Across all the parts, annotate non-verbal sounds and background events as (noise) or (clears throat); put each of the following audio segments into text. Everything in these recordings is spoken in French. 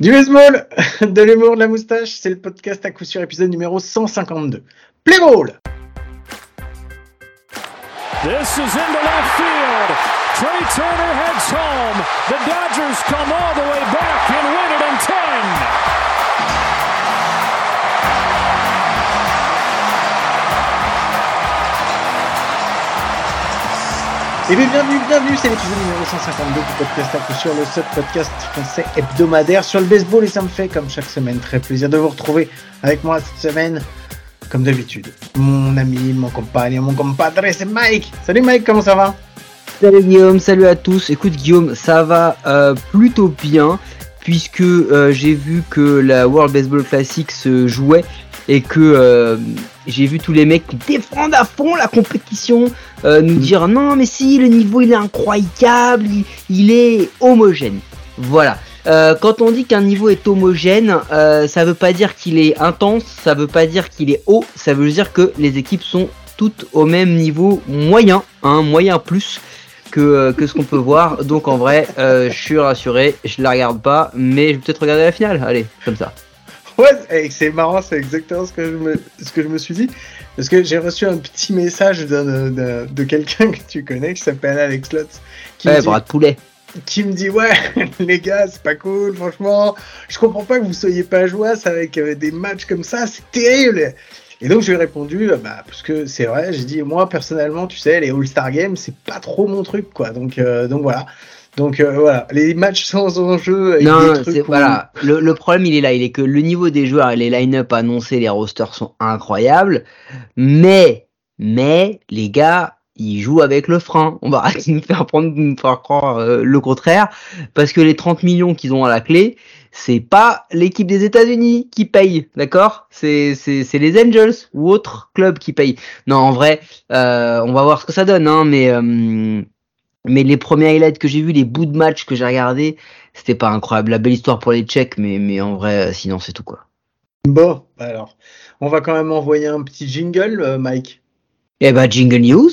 Du baseball, (laughs) de l'humour, de la moustache, c'est le podcast à coup sûr épisode numéro 152. Play ball! This is into left field. Trey Turner heads home. The Dodgers come all the way back and win it in 10. Et bien, bienvenue, bienvenue, c'est l'épisode numéro 152 du podcast à coup sûr, le seul podcast français hebdomadaire sur le baseball et ça me fait, comme chaque semaine, très plaisir de vous retrouver avec moi cette semaine, comme d'habitude. Mon ami, mon compagnon, mon compadre, c'est Mike. Salut Mike, comment ça va? Salut Guillaume, salut à tous. Écoute Guillaume, ça va euh, plutôt bien puisque euh, j'ai vu que la World Baseball Classic se jouait et que euh, j'ai vu tous les mecs qui défendent à fond la compétition euh, nous dire non mais si le niveau il est incroyable, il, il est homogène. Voilà. Euh, quand on dit qu'un niveau est homogène, ça veut pas dire qu'il est intense, ça veut pas dire qu'il est haut, ça veut dire que les équipes sont toutes au même niveau moyen, hein, moyen plus que, que ce qu'on peut voir. Donc en vrai, je suis rassuré, je la regarde pas, mais je vais peut-être regarder la finale. Allez, comme ça. Ouais, c'est marrant, c'est exactement ce que, je me, ce que je me suis dit. Parce que j'ai reçu un petit message d'un- d'un- de quelqu'un que tu connais qui s'appelle Alex Lutz. Qui, me Ouais, dit, bras de poulet. qui me dit Ouais, (laughs) les gars, c'est pas cool, franchement. Je comprends pas que vous soyez pas joyeux avec euh, des matchs comme ça, c'est terrible. Et donc je lui ai répondu, euh, bah, parce que c'est vrai, j'ai dit, moi personnellement, tu sais, les All-Star Games, c'est pas trop mon truc, quoi. Donc, euh, donc voilà. Donc euh, voilà, les matchs sans enjeu. Non, des trucs c'est où- voilà. Le, le problème, il est là. Il est que le niveau des joueurs et les line-up annoncés, les rosters sont incroyables. Mais, mais, les gars, ils jouent avec le frein. On va arrêter de nous faire prendre, de nous faire croire euh, le contraire. Parce que les 30 millions qu'ils ont à la clé, c'est pas l'équipe des États-Unis qui paye, d'accord? C'est les Angels ou autres clubs qui payent. Non, en vrai, euh, on va voir ce que ça donne, hein, mais mais les premiers highlights que j'ai vus, les bouts de match que j'ai regardés, c'était pas incroyable. La belle histoire pour les Tchèques, mais mais en vrai, euh, sinon c'est tout quoi. Bon, alors, on va quand même envoyer un petit jingle, euh, Mike. Eh bah jingle news.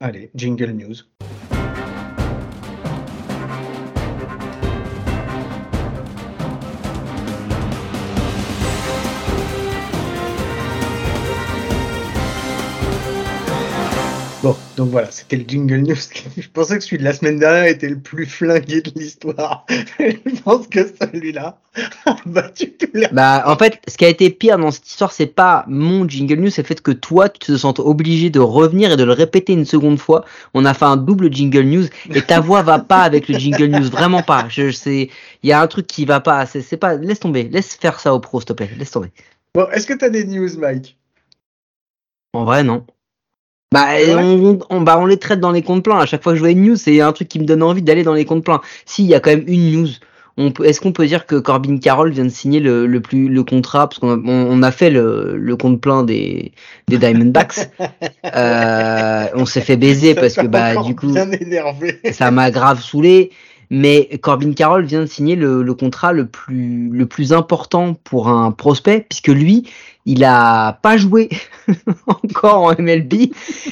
Allez, jingle news. Bon, donc voilà, c'était le jingle news. (laughs) Je pensais que celui de la semaine dernière était le plus flingué de l'histoire. (laughs) Je pense que celui-là (laughs) a battu tous les Bah en fait, ce qui a été pire dans cette histoire, c'est pas mon jingle news, c'est le fait que toi, tu te sens obligé de revenir et de le répéter une seconde fois. On a fait un double jingle news et ta voix va pas avec le jingle news, vraiment pas. Je sais, il y a un truc qui va pas. C'est pas. Laisse tomber, laisse faire ça au pro, s'il te plaît. Laisse tomber. Bon, est-ce que t'as des news, Mike? En vrai, non. Bah, Ouais. on, on- bah, on les traite dans les comptes pleins. À chaque fois que je vois une news, c'est un truc qui me donne envie d'aller dans les comptes pleins. Si, il y a quand même une news. On peut, est-ce qu'on peut dire que Corbin Carroll vient de signer le, le plus, le contrat, parce qu'on a, on, a fait le, le compte plein des, des Diamondbacks. (laughs) euh, on s'est fait baiser Ça parce que, bah, du coup, (laughs) ça m'a grave saoulé. Mais Corbin Carroll vient de signer le, le contrat le plus, le plus important pour un prospect, puisque lui, il a pas joué (laughs) encore en MLB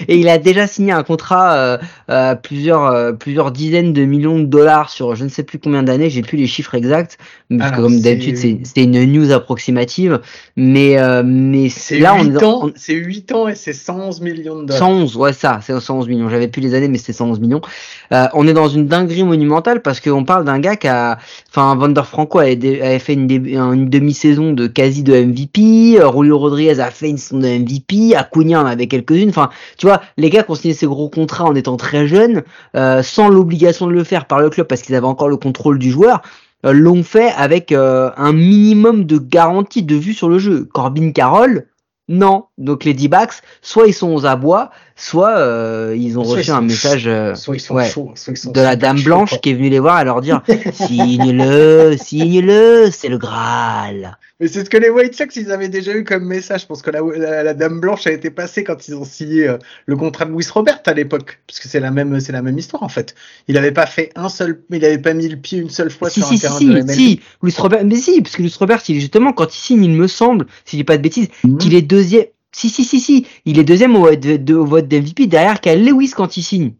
et il a déjà signé un contrat euh, euh, plusieurs, euh, plusieurs dizaines de millions de dollars sur je ne sais plus combien d'années, j'ai plus les chiffres exacts, Alors, comme d'habitude c'est c'est une news approximative, mais, euh, mais C'est là on 8 est dans- ans, c'est 8 ans et c'est 111 millions de dollars. 111, ouais, ça, c'est 111 millions. J'avais plus les années, mais c'était 111 millions. Euh, on est dans une dinguerie monumentale parce qu'on parle d'un gars qui a, enfin, Vander Franco avait, fait une, une demi-saison de quasi de MVP. euh, Julio Rodriguez a fait une saison de MVP. Acuna en avait quelques-unes. Enfin, tu vois, les gars qui ont signé ces gros contrats en étant très jeunes, euh, sans l'obligation de le faire par le club parce qu'ils avaient encore le contrôle du joueur, l'ont fait avec euh, un minimum de garantie de vue sur le jeu. Corbin Carroll, non. Donc les D-backs, soit ils sont aux abois, soit euh, ils ont Soit reçu ils un message euh, Soit ils sont ouais, chauds, soit ils sont de la dame blanche qui est venue les voir et leur dire (laughs) signe-le, signe-le, c'est le Graal. Mais c'est ce que les White Sox ils avaient déjà eu comme message. Je pense que la, la, la dame blanche a été passée quand ils ont signé euh, le contrat de Luis Robert à l'époque, parce que c'est la même c'est la même histoire en fait. Il avait pas fait un seul, il avait pas mis le pied une seule fois si, sur si, un si, terrain si, de MLB. si, Luis Robert, mais si, parce que Luis Robert, il, justement, quand il signe, il me semble, si je dis pas de bêtises, Mhm. qu'il est deuxième. Si, si, si, si, il est deuxième au, vote de- au vote d'MVP derrière Kyle Lewis quand il signe.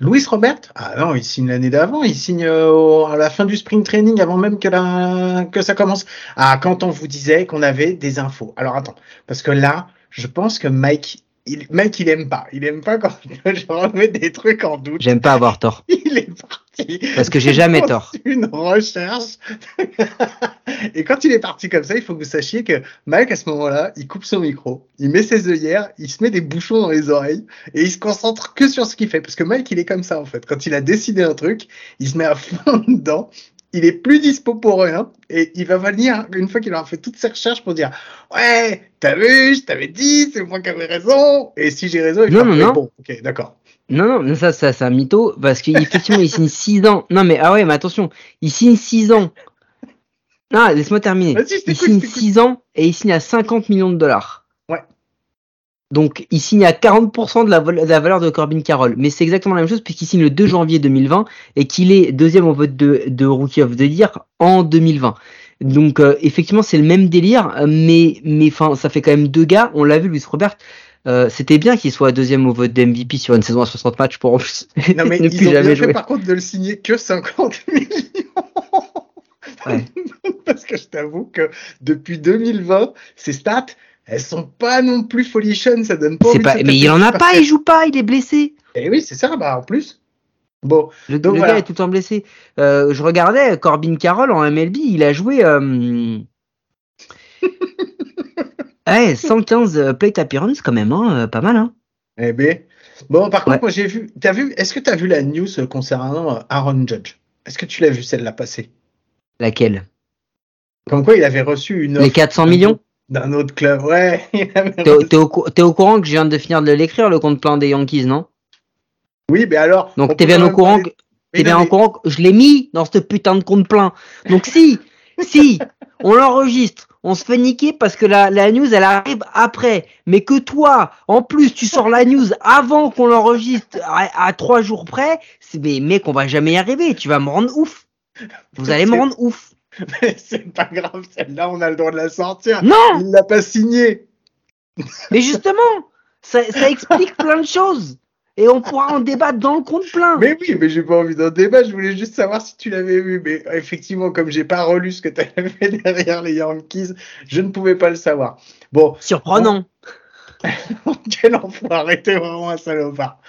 Louis Robert? Ah non, il signe l'année d'avant, il signe euh, à la fin du spring training avant même que, la, que ça commence. Ah, quand on vous disait qu'on avait des infos. Alors attends, parce que là, je pense que Mike, il, Mike, il aime pas. Il aime pas quand (laughs) je remets des trucs en doute. J'aime pas avoir tort. (laughs) Il est parti. Parce que j'ai jamais tort. Une recherche. (laughs) Et quand il est parti comme ça, il faut que vous sachiez que Mike, à ce moment-là, il coupe son micro, il met ses œillères, il se met des bouchons dans les oreilles et il se concentre que sur ce qu'il fait. Parce que Mike, il est comme ça, en fait. Quand il a décidé un truc, il se met à (laughs) fond dedans. Il est plus dispo pour rien et il va venir une fois qu'il aura fait toutes ses recherches pour dire ouais t'as vu je t'avais dit c'est moi qui avais raison et si j'ai raison il Non, va non, non. bon ok d'accord Non, non, ça, ça, c'est un mytho, parce qu'effectivement, il signe 6 ans. Non, mais, ah ouais, mais attention, il signe 6 ans. Non, laisse-moi terminer. Il signe je t'écoute. 6 ans et il signe à 50 millions de dollars. Donc, il signe à 40% de la, vol- de la valeur de Corbin Carroll. Mais c'est exactement la même chose puisqu'il signe le 2 janvier 2020 et qu'il est deuxième au vote de, de Rookie of the Year en 2020. Donc, euh, effectivement, c'est le même délire, mais, mais, enfin, ça fait quand même deux gars. On l'a vu, Luis Robert. Euh, c'était bien qu'il soit deuxième au vote d'MVP sur une saison à 60 matchs pour en plus non mais (laughs) ne ils plus ont bien fait par contre de le signer que 50 (laughs) millions Ouais. (laughs) parce que je t'avoue que depuis 2020 ces stats elles sont pas non plus folichonnes ça donne pas envie pas, de se mais il en a pas, il joue pas, il est blessé. et oui c'est ça bah en plus bon Le, Donc le voilà. gars est tout le temps blessé. Euh, je regardais Corbin Carroll en MLB, il a joué euh... (laughs) ouais, 115 plate appearance quand même, hein, euh, pas mal. Hein. eh ben bon par contre Ouais. moi j'ai vu t'as vu est-ce que t'as vu la news concernant euh, Aaron Judge? Est-ce que tu l'as vu celle-là passer? Laquelle? Comme quoi il avait reçu une Les offre 400 millions? D'un autre club ouais (laughs) T'es au- courant que je viens de finir de l'écrire, le compte plein des Yankees, non? Oui mais alors on Donc t'es bien au courant que t'es bien au courant que je l'ai mis dans ce putain de compte plein. Donc si, (laughs) si, on l'enregistre, on se fait niquer parce que la, la news elle arrive après. Mais que toi, en plus, tu sors la news avant qu'on l'enregistre à, à trois jours près, c'est mais mec, on va jamais y arriver. Tu vas me rendre ouf. Vous allez me rendre ouf. (laughs) Mais c'est pas grave, celle-là, on a le droit de la sortir. Non, Il l'a pas signée. mais justement, ça, ça explique (laughs) plein de choses. Et on pourra en débattre dans le compte plein. Mais oui, mais j'ai pas envie d'un débat, je voulais juste savoir si tu l'avais vu. Mais effectivement, comme j'ai pas relu ce que tu avais (laughs) fait derrière les Yankees, je ne pouvais pas le savoir. Bon, Surprenant. quel enfoiré, t'es vraiment un salopard.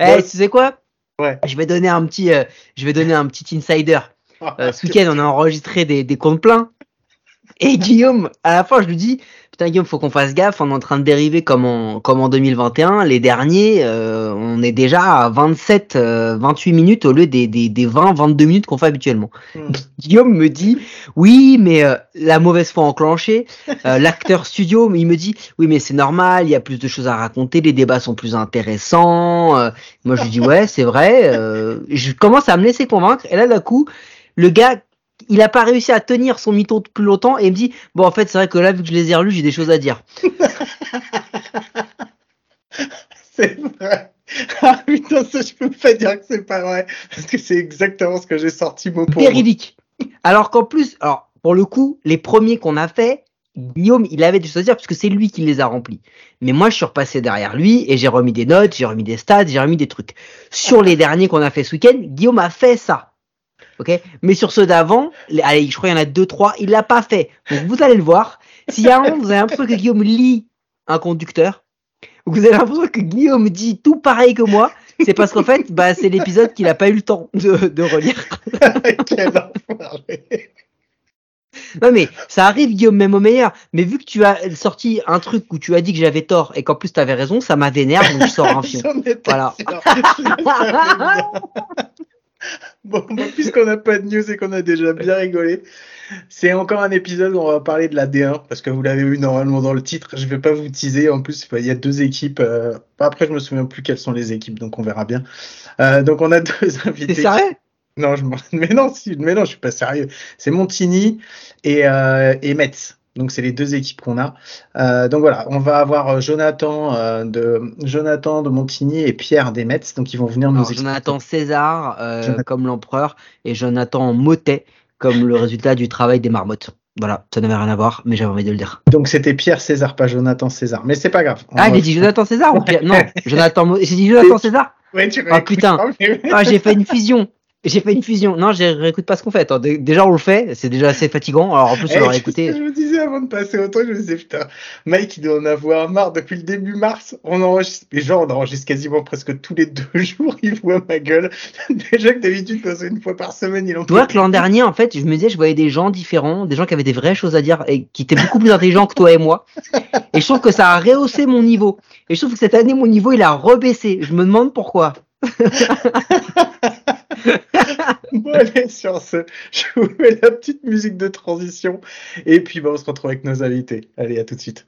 Eh, Bon, tu sais quoi? Ouais. Je vais donner un petit, euh, je vais donner un petit insider. (laughs) Euh, ce week-end, on a enregistré des, des comptes pleins. Et (laughs) Guillaume, à la fin, je lui dis, putain Guillaume, faut qu'on fasse gaffe, on est en train de dériver comme en, comme en 2021. Les derniers, euh, on est déjà à 27, euh, 28 minutes au lieu des, des, des 20, 22 minutes qu'on fait habituellement. Hmm. (laughs) Guillaume me dit, oui, mais euh, la mauvaise foi enclenchée. Euh, L'acteur studio, il me dit, oui, mais c'est normal, il y a plus de choses à raconter, les débats sont plus intéressants. Euh, moi, je lui dis, ouais, c'est vrai. euh, je commence à me laisser convaincre. Et là, d'un coup, le gars, il a pas réussi à tenir son mytho plus longtemps et il me dit, bon, en fait, c'est vrai que là, vu que je les ai relus, j'ai des choses à dire. (laughs) C'est vrai. Ah putain, ça, je peux pas dire que c'est pas vrai. Parce que c'est exactement ce que j'ai sorti mot pour. Véridique. Alors qu'en plus, alors, pour le coup, les premiers qu'on a fait, Guillaume, il avait des choses à dire puisque c'est lui qui les a remplis. Mais moi, je suis repassé derrière lui et j'ai remis des notes, j'ai remis des stats, j'ai remis des trucs. Sur les derniers qu'on a fait ce week-end, Guillaume a fait ça. Ok Mais sur ceux d'avant, allez, je crois qu'il y en a deux, trois, il l'a pas fait. Donc vous allez le voir. S'il y a un vous avez l'impression que Guillaume lit un conducteur, vous avez l'impression que Guillaume dit tout pareil que moi, c'est parce qu'en fait, bah, c'est l'épisode qu'il a pas eu le temps de, de relire. (laughs) Non mais ça arrive Guillaume même au meilleur. Mais vu que tu as sorti un truc où tu as dit que j'avais tort et qu'en plus tu avais raison, ça m'a vénère donc je sors un (laughs) fion. Voilà. (laughs) (laughs) Bon, bah, puisqu'on n'a pas de news et qu'on a déjà bien rigolé, c'est encore un épisode où on va parler de la D1 parce que vous l'avez vu normalement dans le titre. Je vais pas vous teaser. En plus, il y a deux équipes. euh, Après, je me souviens plus quelles sont les équipes, donc on verra bien. Euh, donc on a (laughs) deux invités. sérieux? Non, je (laughs) mais non, si, mais non, je suis pas sérieux. C'est Montigny et, euh, et Metz. Donc c'est les deux équipes qu'on a. Euh, donc voilà, on va avoir euh, Jonathan euh, de Jonathan de Montigny et Pierre des Metz. Donc ils vont venir nous expliquer. Jonathan César euh, Jonathan. comme l'empereur et Jonathan Motet comme le résultat du travail des marmottes. Voilà, ça n'avait rien à voir, mais j'avais envie de le dire. Donc c'était Pierre César, pas Jonathan César. Mais c'est pas grave. On Ah, j'ai dit Jonathan César ou Pierre? Non, (laughs) Jonathan Mo- J'ai dit Jonathan César? Ouais, tu Ah putain, ah, j'ai fait une fusion. J'ai fait une fusion. Non, je réécoute pas ce qu'on fait. Attends, déjà, on le fait. C'est déjà assez fatigant. Alors, en plus, on va réécouter. Je me disais avant de passer au truc, je me disais, putain, Mike, il doit en avoir marre. Depuis le début mars, on enregistre. Les gens, on enregistre quasiment presque tous les deux (laughs) jours. Il voit ma gueule. (laughs) déjà que d'habitude, une fois par semaine, il en Tu vois que l'an dernier, en fait, je me disais, je voyais des gens différents, des gens qui avaient des vraies choses à dire et qui étaient beaucoup plus intelligents que toi et moi. Et je trouve que ça a rehaussé mon niveau. Et je trouve que cette année, mon niveau, il a rebaissé. Je me demande pourquoi. (laughs) (laughs) bon, allez, sur ce, je vous mets la petite musique de transition. Et puis, bah, on se retrouve avec nos invités. Allez, à tout de suite.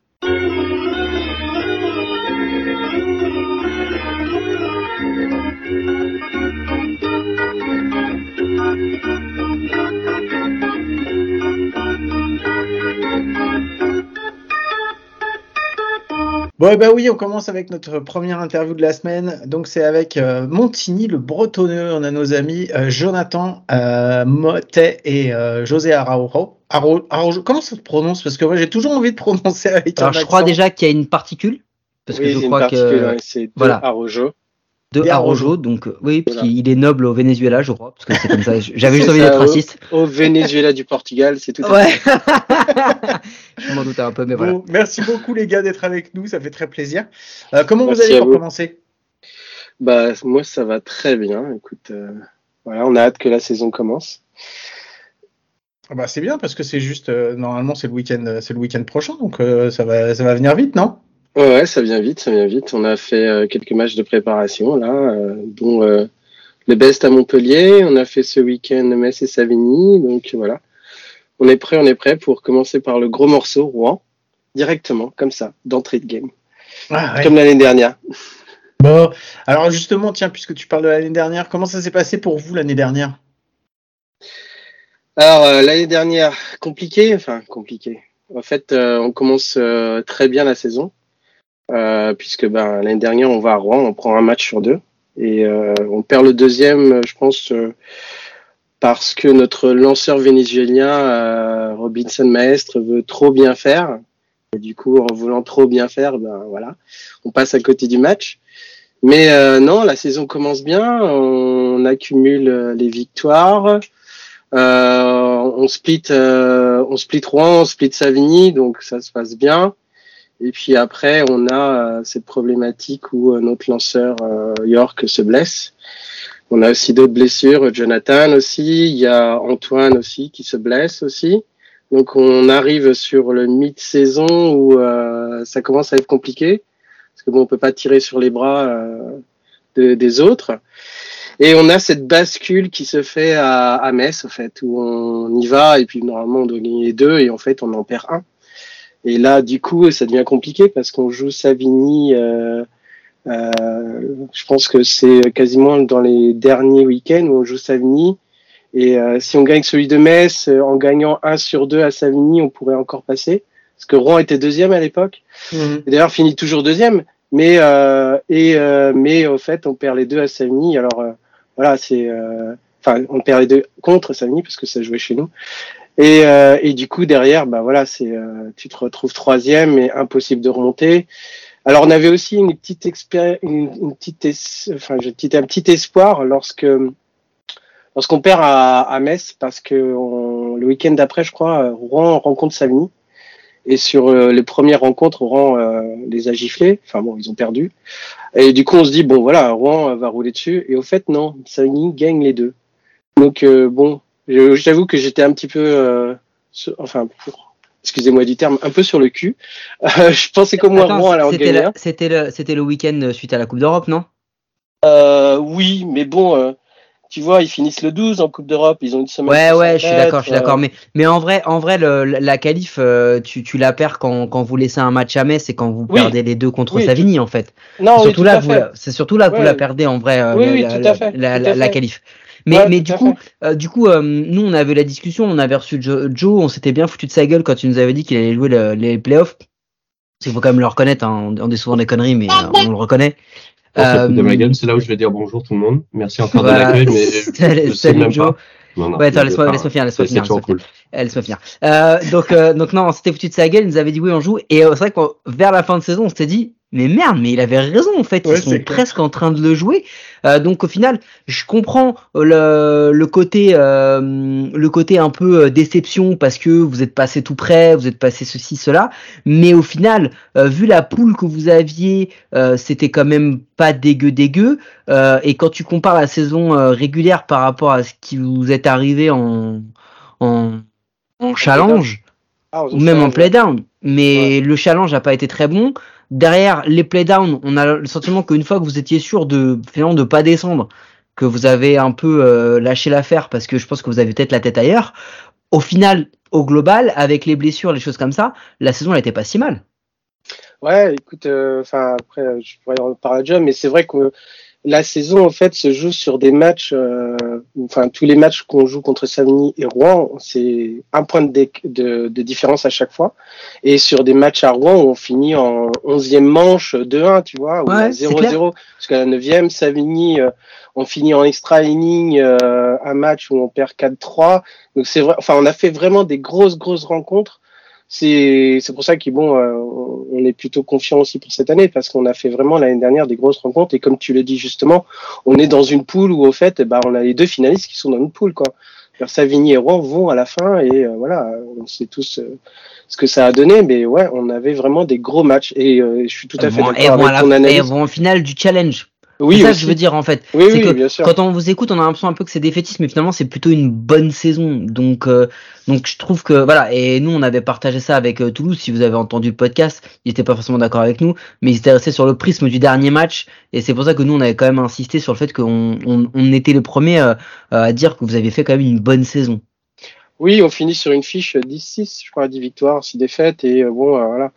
Bon, bah oui, on commence avec notre première interview de la semaine. Donc, c'est avec euh, Montigny, le bretonneux. On a nos amis euh, Jonathan euh, Motet et euh, José Araujo. Araujo. Comment ça se prononce? Parce que moi, j'ai toujours envie de prononcer avec Alors, je crois déjà qu'il y a une particule. Parce oui, que je crois que. C'est voilà. Araujo de Arrojo, donc euh, oui, parce qu'il est noble au Venezuela, je crois, parce que c'est comme ça. (laughs) J'avais juste envie d'être raciste. Au, Venezuela du Portugal, c'est tout. Ouais. (laughs) je m'en doutais un peu, mais voilà. merci beaucoup les gars d'être avec nous, ça fait très plaisir. Euh, comment vous allez pour commencer? Bah moi ça va très bien. Écoute, euh, voilà, on a hâte que la saison commence. Ah bah c'est bien parce que c'est juste normalement c'est le week-end, c'est le week-end prochain, donc ça va, ça va venir vite, non? Ouais, ça vient vite, ça vient vite. On a fait euh, quelques matchs de préparation là, euh, dont euh, le Best à Montpellier. On a fait ce week-end Metz et Savigny. Donc voilà, on est prêt, on est prêt pour commencer par le gros morceau Rouen, directement, comme ça, d'entrée de game, ah, ouais. comme l'année dernière. Bon, alors justement, tiens, puisque tu parles de l'année dernière, comment ça s'est passé pour vous l'année dernière? Alors l'année dernière, compliqué, enfin compliqué. En fait, on commence très bien la saison. Euh, puisque ben, l'année dernière, on va à Rouen, on prend un match sur deux. Et euh, on perd le deuxième, je pense, euh, parce que notre lanceur vénézuélien, Robinson Maestre, veut trop bien faire. Et du coup, en voulant trop bien faire, ben voilà, on passe à côté du match. Mais euh, non, la saison commence bien, on accumule les victoires, euh, on split, euh, on split Rouen, on split Savigny, donc ça se passe bien. Et puis après, on a euh, cette problématique où euh, notre lanceur euh, York se blesse. On a aussi d'autres blessures, Jonathan aussi, il y a Antoine aussi qui se blesse aussi. Donc on arrive sur le mi-saison où ça commence à être compliqué parce que bon, on peut pas tirer sur les bras de, des autres. Et on a cette bascule qui se fait à, à Metz, en fait, où on y va et puis normalement on doit gagner deux et en fait on en perd un. Et là, du coup, ça devient compliqué parce qu'on joue Savigny. Euh, euh, je pense que c'est quasiment dans les derniers week-ends où on joue Savigny. Et euh, si on gagne celui de Metz, euh, en gagnant 1 sur 2 à Savigny, on pourrait encore passer. Parce que Rouen était deuxième à l'époque. Mhm. D'ailleurs, finit toujours deuxième. Mais euh, et mais au fait, on perd les deux à Savigny. Alors voilà, c'est enfin on perd les deux contre Savigny parce que ça jouait chez nous. Et, euh, et du coup derrière, bah voilà, c'est euh, tu te retrouves troisième et impossible de remonter. Alors on avait aussi une petite expérience, une, petite, enfin un petit espoir lorsque lorsqu'on perd à, à, Metz parce que on, le week-end d'après, je crois, Rouen rencontre Savigny. Et sur euh, les premières rencontres, Rouen euh, les a giflés. Enfin bon, ils ont perdu. Et du coup, on se dit bon voilà, Rouen va rouler dessus. Et au fait, non, Savigny gagne les deux. Donc bon, J'avoue que j'étais un petit peu, euh, enfin, excusez-moi du terme, un peu sur le cul. (laughs) Euh, je pensais qu'au moins Rouen allait en gagner. C'était le, c'était le week-end suite à la Coupe d'Europe, non? Euh, Oui, mais bon, euh, tu vois, ils finissent le 12 en Coupe d'Europe, ils ont une semaine. Ouais, ouais, je suis d'accord, je suis d'accord. Mais, mais en vrai, en vrai, le, la qualif, tu, tu la perds quand, quand vous laissez un match à Metz et quand vous perdez les deux contre Savigny, en fait. Non, c'est surtout, là, c'est surtout là que vous la perdez en vrai, la, la, la, la, qualif. Mais, mais du, coup, euh, du coup, euh, nous, on avait la discussion, on avait reçu Joe, on s'était bien foutu de sa gueule quand il nous avait dit qu'il allait jouer le, les playoffs. Il faut quand même le reconnaître, hein, on dit souvent des conneries, mais euh, on le reconnaît. Euh, de ma gueule, c'est là où je vais dire bonjour tout le monde. Merci encore voilà. de l'accueil, mais (laughs) je, sais même Joe. pas. Non, non, ouais, attends, laisse-moi laisse finir, laisse-moi finir. Laisse cool. Laisse-moi finir. Euh, donc, euh, donc non, on s'était foutu de sa gueule, il nous avait dit oui, on joue. Et c'est vrai que vers la fin de saison, on s'était dit, mais merde, mais il avait raison en fait, ils sont presque en train de le jouer. Euh, donc au final, je comprends le, le côté euh, le côté un peu euh, déception parce que vous êtes passé tout près, vous êtes passé ceci cela, mais au final, vu la poule que vous aviez, c'était quand même pas dégueu dégueu. et quand tu compares la saison régulière par rapport à ce qui vous est arrivé en en, en challenge ah, ou même en playdown, mais le challenge n'a pas été très bon derrière les playdowns, on a le sentiment qu'une fois que vous étiez sûr de finalement de pas descendre, que vous avez un peu euh, lâché l'affaire parce que je pense que vous avez peut-être la tête ailleurs. Au final, au global, avec les blessures, les choses comme ça, la saison elle était pas si mal. Ouais, écoute, euh, enfin après, je pourrais en parler déjà, mais c'est vrai que la saison en fait se joue sur des matchs, euh, enfin tous les matchs qu'on joue contre Savigny et Rouen, c'est un point de, de, de, différence à chaque fois. Et sur des matchs à Rouen, on finit en 11e manche 2-1, tu vois, ou 0-0, jusqu'à la 9e. Savigny, euh, on finit en extra inning, euh, un match où on perd 4-3. Donc c'est vrai, enfin on a fait vraiment des grosses grosses rencontres c'est c'est pour ça qu'on bon, euh, on est plutôt confiant aussi pour cette année parce qu'on a fait vraiment l'année dernière des grosses rencontres et comme tu le dis justement, on est dans une poule où au fait, bah on a les deux finalistes qui sont dans une poule quoi. Savigny et Rouen vont à la fin et euh, voilà, on sait tous euh, ce que ça a donné, mais ouais, on avait vraiment des gros matchs et je suis tout à fait d'accord avec ton analyse. Et vont en finale du challenge. Oui, c'est ça que je veux dire en fait. Oui, oui, que bien sûr. quand on vous écoute, on a l'impression un peu que c'est défaitiste, mais finalement c'est plutôt une bonne saison. Donc, euh, donc je trouve que voilà. Et nous, on avait partagé ça avec euh, Toulouse. Si vous avez entendu le podcast, ils n'étaient pas forcément d'accord avec nous, mais ils étaient restés sur le prisme du dernier match. Et c'est pour ça que nous, on avait quand même insisté sur le fait qu'on on, on était les premiers euh, à dire que vous avez fait quand même une bonne saison. Oui, on finit sur une fiche 10-6, je crois, 10 victoires, 6 défaites, et bon, voilà.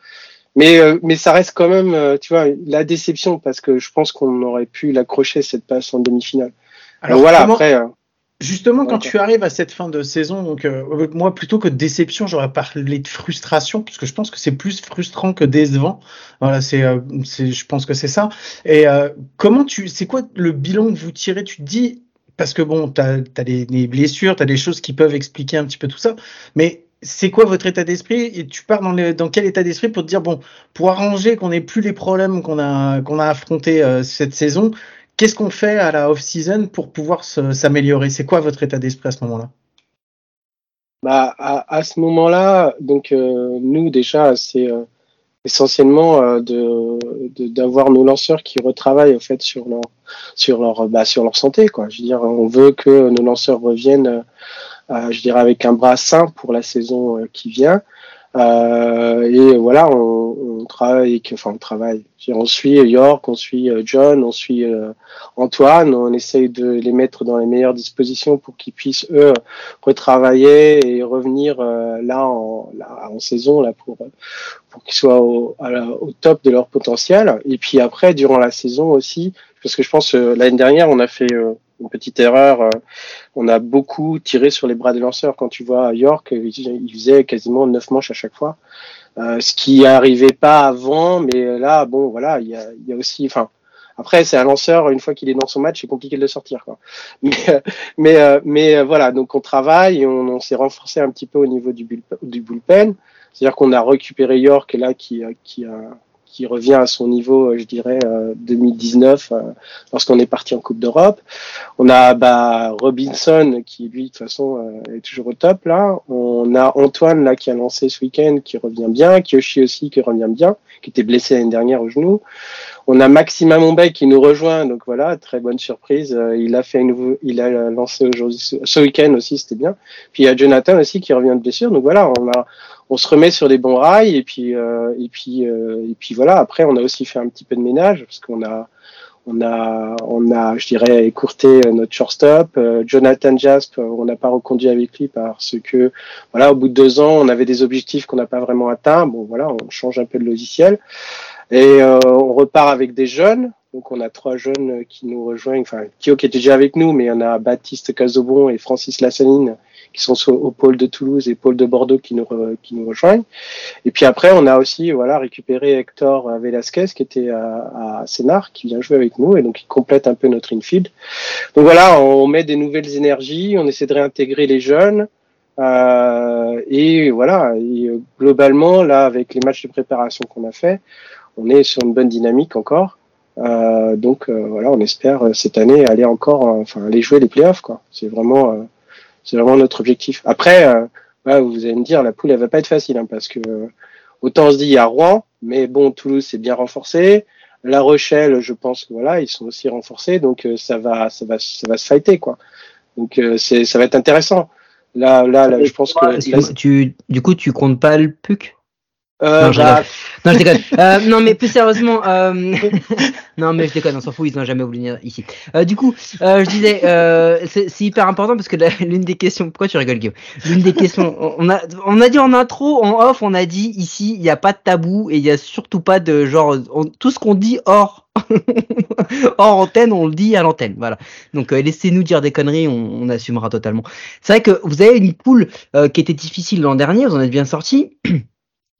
Mais, euh, mais ça reste quand même, euh, tu vois, la déception parce que je pense qu'on aurait pu l'accrocher cette passe en demi-finale. Alors voilà, après. Euh, justement, quand tu arrives à cette fin de saison, donc moi plutôt que de déception, j'aurais parlé de frustration parce que je pense que c'est plus frustrant que décevant. Voilà, c'est, c'est, je pense que c'est ça. Et comment tu, c'est quoi le bilan que vous tirez? Tu te dis parce que bon, t'as as des, des blessures, t'as des choses qui peuvent expliquer un petit peu tout ça, mais c'est quoi votre état d'esprit et tu pars dans, quel état d'esprit pour te dire bon pour arranger qu'on n'ait plus les problèmes qu'on a qu'on a affrontés euh, cette saison qu'est-ce qu'on fait à la off season pour pouvoir s'améliorer? C'est quoi votre état d'esprit à ce moment-là? Bah à, ce moment-là donc euh, nous déjà c'est euh, essentiellement de d'avoir nos lanceurs qui retravaillent au fait sur leur sur leur bah, sur leur santé quoi. Je veux dire on veut que nos lanceurs reviennent je dirais avec un bras sain pour la saison euh, qui vient. Euh, et voilà, on, on travaille, enfin on travaille. On suit York, on suit John, on suit Antoine, on essaye de les mettre dans les meilleures dispositions pour qu'ils puissent eux retravailler et revenir là en, là, en saison là pour pour qu'ils soient au, au, top de leur potentiel. Et puis après, durant la saison aussi, parce que je pense l'année dernière on a fait une petite erreur. Euh, on a beaucoup tiré sur les bras des lanceurs. Quand tu vois York, il faisait quasiment neuf manches à chaque fois, euh, ce qui arrivait pas avant. Mais là, bon, voilà, il y a, y a aussi, enfin. Après, c'est un lanceur, une fois qu'il est dans son match, c'est compliqué de le sortir. Quoi. (laughs) Mais, mais, mais voilà, donc on travaille, on, on s'est renforcé un petit peu au niveau du, bullpen. C'est-à-dire qu'on a récupéré York, là, qui, qui a qui revient à son niveau, euh, je dirais, 2019, euh, euh, lorsqu'on est parti en Coupe d'Europe. On a bah, Robinson, qui lui, de toute façon, est toujours au top, là. On a Antoine, là, qui a lancé ce week-end, qui revient bien. Kyoshi aussi, qui revient bien, qui était blessé l'année dernière au genou. On a Maxima Monbeck qui nous rejoint, donc voilà, très bonne surprise. il a fait un nouveau, il a lancé aujourd'hui, ce week-end aussi, c'était bien. Puis il y a Jonathan aussi qui revient de blessure, donc voilà, on a, on se remet sur les bons rails et puis euh, et puis euh, et puis voilà. Après, on a aussi fait un petit peu de ménage parce qu'on a on a on a je dirais écourté notre shortstop. Euh, Jonathan Jasp, on n'a pas reconduit avec lui parce que voilà, au bout de deux ans, on avait des objectifs qu'on n'a pas vraiment atteints. Bon voilà, on change un peu de logiciel et on repart avec des jeunes. Donc on a trois jeunes qui nous rejoignent, enfin Kyo qui était déjà avec nous, mais on a Baptiste Casobon et Francis Lassaline qui sont au pôle de Toulouse et pôle de Bordeaux qui nous, qui nous rejoignent. Et puis après, on a aussi voilà, récupéré Hector Velasquez qui était à, à Sénart, qui vient jouer avec nous et donc qui complète un peu notre infield. Donc voilà, on met des nouvelles énergies, on essaie de réintégrer les jeunes. Euh, et voilà, et globalement, là, avec les matchs de préparation qu'on a fait, on est sur une bonne dynamique encore. Euh, donc euh, voilà, on espère euh, cette année aller encore, enfin aller jouer les playoffs quoi. C'est vraiment, c'est vraiment notre objectif. Après, vous allez me dire, la poule elle va pas être facile hein, parce que autant on se dit il y a Rouen, mais bon Toulouse c'est bien renforcé. La Rochelle, je pense que voilà, ils sont aussi renforcés, donc ça va, ça va, ça va se fighter quoi. Donc c'est, ça va être intéressant. Là, là, là je pense que. Tu, du coup, tu comptes pas le PUC euh, non, je bah... non, je déconne. (laughs) euh, non, mais plus sérieusement, euh... (laughs) non, mais je déconne, on s'en fout, ils n'ont jamais voulu venir ici. Euh, du coup, euh, je disais, euh, c'est hyper important parce que (laughs) l'une des questions, pourquoi tu rigoles, Guillaume? L'une des questions, on a, on a dit en intro, en off, on a dit ici, il n'y a pas de tabou et il n'y a surtout pas de genre, tout ce qu'on dit hors hors antenne, on le dit à l'antenne. Voilà. Donc euh, laissez-nous dire des conneries, on, on assumera totalement. C'est vrai que vous avez une poule euh, qui était difficile l'an dernier, vous en êtes bien sorti. (clears throat)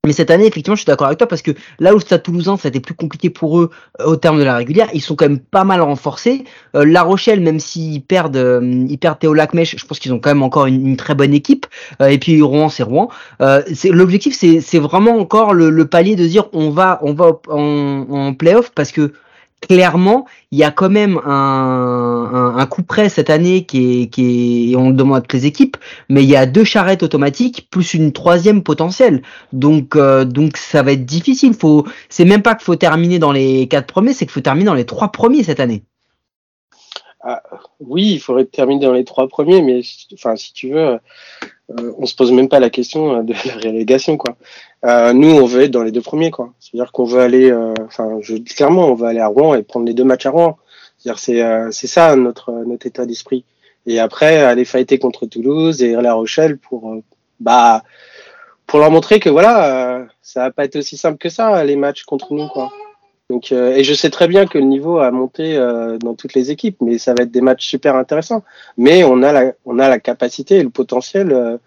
Mais cette année, effectivement, je suis d'accord avec toi parce que là où le Stade Toulousain, ça a été plus compliqué pour eux euh, au terme de la régulière, ils sont quand même pas mal renforcés. Euh, la Rochelle, même s'ils perdent, euh, ils perdent Théo Lacmèche, je pense qu'ils ont quand même encore une, très bonne équipe. et puis Rouen, c'est Rouen. l'objectif, c'est vraiment encore le, le, palier de dire on va, on va en, en playoff parce que clairement, il y a quand même un, un, coup près cette année qui est, qui est, on le demande à toutes les équipes, mais il y a deux charrettes automatiques plus une troisième potentielle. Donc, euh, donc ça va être difficile. Faut, c'est même pas qu'il faut terminer dans les quatre premiers, c'est qu'il faut terminer dans les trois premiers cette année. Ah, oui, il faudrait terminer dans les trois premiers, mais enfin, si tu veux, euh, on se pose même pas la question euh, de (laughs) la relégation, quoi. Euh, nous, on veut être dans les deux premiers, quoi. C'est-à-dire qu'on veut aller, euh, enfin, je clairement, on veut aller à Rouen et prendre les deux matchs à Rouen. C'est-à-dire, c'est, euh, c'est ça notre notre état d'esprit. Et après, aller fighter contre Toulouse et La Rochelle pour, bah, pour leur montrer que voilà, ça va pas être aussi simple que ça les matchs contre nous, quoi. Donc, et je sais très bien que le niveau a monté dans toutes les équipes, mais ça va être des matchs super intéressants. Mais on a la, on a la capacité et le potentiel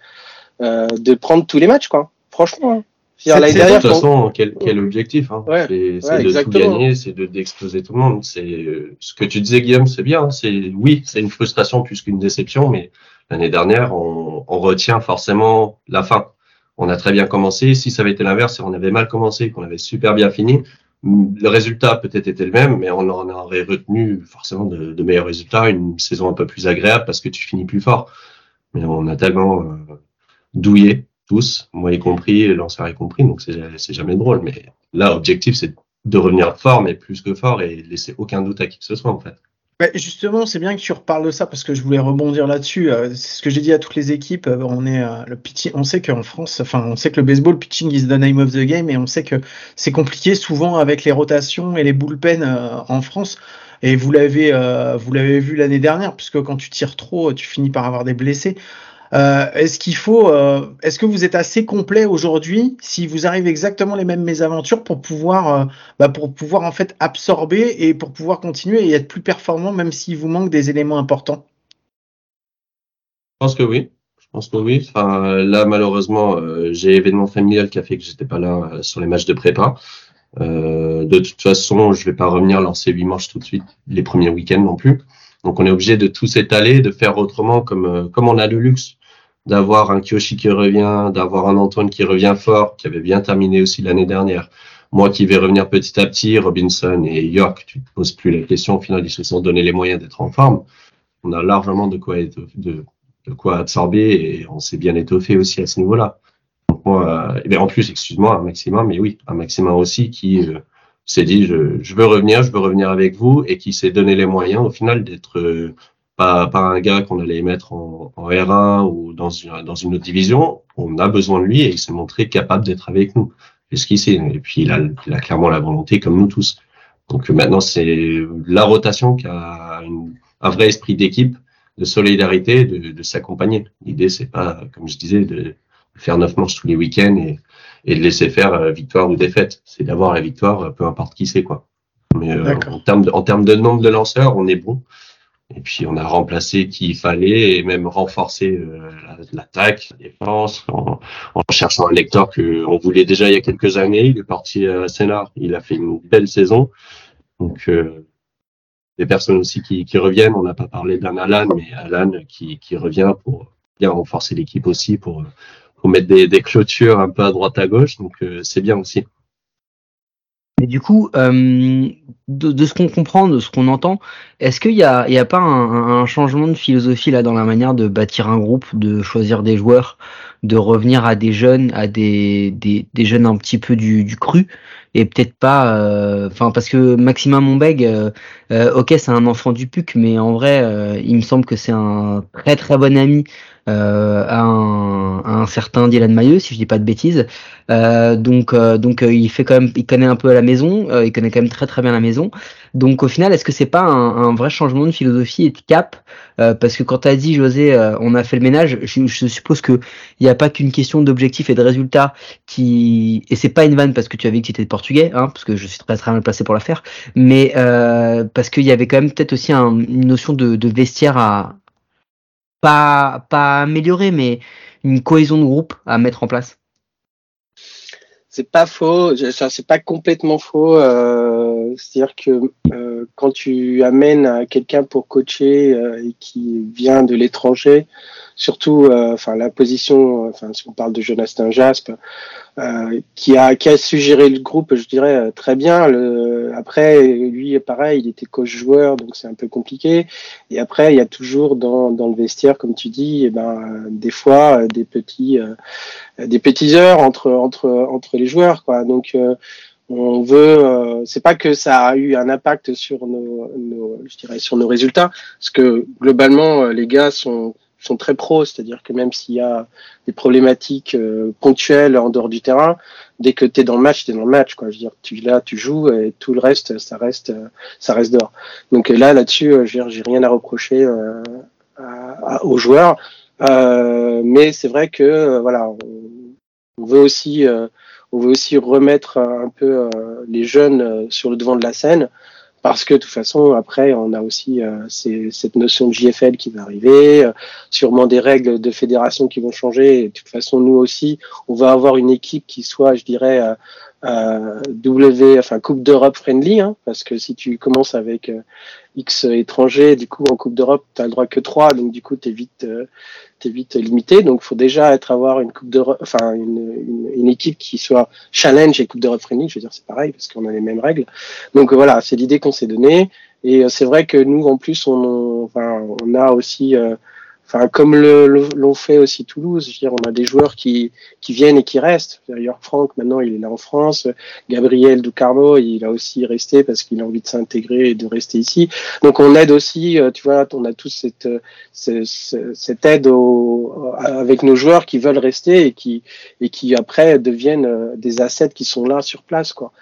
de prendre tous les matchs, quoi. Franchement. Hein de toute façon, quel, quel objectif hein. C'est de tout gagner, c'est de d'exploser tout le monde. C'est euh, ce que tu disais, Guillaume, c'est bien. C'est oui, c'est une frustration plus qu'une déception, mais l'année dernière, on, on, retient forcément la fin. On a très bien commencé. Si ça avait été l'inverse, on avait mal commencé, qu'on avait super bien fini, le résultat peut-être était le même, mais on en aurait retenu forcément de, meilleurs résultats, une saison un peu plus agréable parce que tu finis plus fort. Mais on a tellement euh, douillé tous, moi y compris, l'ancien y compris, donc c'est jamais drôle. Mais là, l'objectif, c'est de revenir fort, mais plus que fort, et laisser aucun doute à qui que ce soit, en fait. Bah, justement, c'est bien que tu reparles de ça parce que je voulais rebondir là-dessus. Euh, c'est ce que j'ai dit à toutes les équipes. Euh, on est euh, le pitching, on sait qu'en France, enfin, on sait que le baseball pitching is the name of the game et on sait que c'est compliqué souvent avec les rotations et les bullpen en France. Et vous l'avez, vous l'avez vu l'année dernière, puisque quand tu tires trop, tu finis par avoir des blessés. Euh, est-ce qu'il faut, euh, est-ce que vous êtes assez complet aujourd'hui si vous arrivez exactement les mêmes mésaventures pour pouvoir, euh, bah, pour pouvoir en fait absorber et pour pouvoir continuer et être plus performant même s'il vous manque des éléments importants? Je pense que oui. Je pense que oui. Enfin, là, malheureusement, j'ai événement familial qui a fait que j'étais pas là sur les matchs de prépa. de toute façon, je vais pas revenir lancer huit manches tout de suite les premiers week-ends non plus. Donc on est obligé de tout s'étaler, de faire autrement comme comme on a le luxe d'avoir un Kyoshi qui revient, d'avoir un Antoine qui revient fort, qui avait bien terminé aussi l'année dernière. Moi qui vais revenir petit à petit, Robinson et York, tu te poses plus la question. Au final, ils se sont donné les moyens d'être en forme. On a largement de quoi, de, de quoi absorber et on s'est bien étoffé aussi à ce niveau-là. Donc moi, euh, en plus, excuse-moi, un maximum, mais oui, un maximum aussi qui euh, s'est dit, je, je, veux revenir, je veux revenir avec vous et qui s'est donné les moyens au final d'être euh, pas, pas un gars qu'on allait mettre en, en, R1 ou dans une, dans une autre division. On a besoin de lui et il s'est montré capable d'être avec nous. Sait. Et puis il a, il a, clairement la volonté comme nous tous. Donc maintenant c'est la rotation qui a une, un vrai esprit d'équipe, de solidarité, de, de s'accompagner. L'idée c'est pas, comme je disais, de faire neuf manches tous les week-ends et, et de laisser faire euh, victoire ou défaite. C'est d'avoir la victoire, peu importe qui c'est quoi. Mais euh, en termes de, en termes de nombre de lanceurs, on est bon. Et puis on a remplacé qui il fallait et même renforcé euh, l'attaque, la défense, en, en, cherchant un lecteur que on voulait déjà il y a quelques années. Il est parti à Sénat, il a fait une belle saison. Donc euh, des personnes aussi qui, qui reviennent. On n'a pas parlé d'un Alan, mais Alan qui, qui revient pour bien renforcer l'équipe aussi, pour, pour mettre des, clôtures un peu à droite à gauche. Donc euh, c'est bien aussi. Mais du coup, euh, de, ce qu'on comprend, de ce qu'on entend, est-ce qu'il y a, y a pas un, changement de philosophie là dans la manière de bâtir un groupe, de choisir des joueurs, de revenir à des jeunes, à des, des, des jeunes un petit peu du, du cru et peut-être pas, euh, enfin parce que Maxima Monbeg, euh, euh, ok c'est un enfant du PUC, mais en vrai il me semble que c'est un très très bon ami à, un, certain Dylan Mailleux, si je dis pas de bêtises. Donc, donc il fait quand même, il connaît un peu la maison, il connaît quand même très très bien la maison. Donc au final, est-ce que c'est pas un, un, vrai changement de philosophie et de cap Parce que quand tu as dit José, on a fait le ménage, je, je suppose que il n'y a pas qu'une question d'objectif et de résultat qui et c'est pas une vanne parce que tu avais que tu étais portugais, hein, parce que je suis très très mal placé pour la faire, mais parce qu'il y avait quand même peut-être aussi un, une notion de, de vestiaire à, pas, pas améliorer, mais une cohésion de groupe à mettre en place. C'est pas faux, c'est pas complètement faux. Euh, C'est-à-dire que euh, quand tu amènes quelqu'un pour coacher euh, et qui vient de l'étranger, surtout, euh, enfin la position, enfin si on parle de Jonathan Jaspe, euh, qui a qui a suggéré le groupe, je dirais euh, très bien. Le, après, lui, pareil, il était coach joueur, donc c'est un peu compliqué. Et après, il y a toujours dans, dans le vestiaire, comme tu dis, et eh ben des fois euh, des petits des petits heures entre entre entre les joueurs, quoi. Donc on veut, c'est pas que ça a eu un impact sur nos, nos, je dirais, sur nos résultats, parce que globalement, les gars sont sont très pros, c'est-à-dire que même s'il y a des problématiques euh, ponctuelles en dehors du terrain, dès que tu es dans le match, tu es dans le match. Quoi. Je veux dire, tu, là, tu joues et tout le reste, ça reste, ça reste dehors. Donc là, là-dessus, euh, j'ai rien à reprocher euh, aux joueurs. mais c'est vrai que voilà, on, veut aussi, on veut aussi remettre un peu les jeunes sur le devant de la scène parce que de toute façon, après, on a aussi euh, cette notion de JFL qui va arriver, euh, sûrement des règles de fédération qui vont changer. De toute façon, nous aussi, on va avoir une équipe qui soit, je dirais, euh, euh, W, enfin Coupe d'Europe friendly, hein, parce que si tu commences avec euh, X étrangers, du coup en Coupe d'Europe, tu as le droit que 3, donc du coup tu es vite, euh, vite limité. Donc faut déjà être avoir une Coupe d'Europe, enfin une, une, équipe qui soit challenge et Coupe d'Europe friendly, je veux dire c'est pareil parce qu'on a les mêmes règles. Donc voilà, c'est l'idée qu'on s'est donnée. Et euh, c'est vrai que nous en plus on, enfin, on a aussi enfin comme l'ont fait aussi Toulouse, je veux dire, on a des joueurs qui, qui viennent et qui restent. D'ailleurs, Franck, maintenant, il est là en France. Gabriel Ducarmo, il a aussi resté parce qu'il a envie de s'intégrer et de rester ici. Donc, on aide aussi, euh, tu vois, on a tous cette, cette, cette aide au, avec nos joueurs qui veulent rester et qui, et qui après deviennent euh, des assets qui sont là sur place, quoi.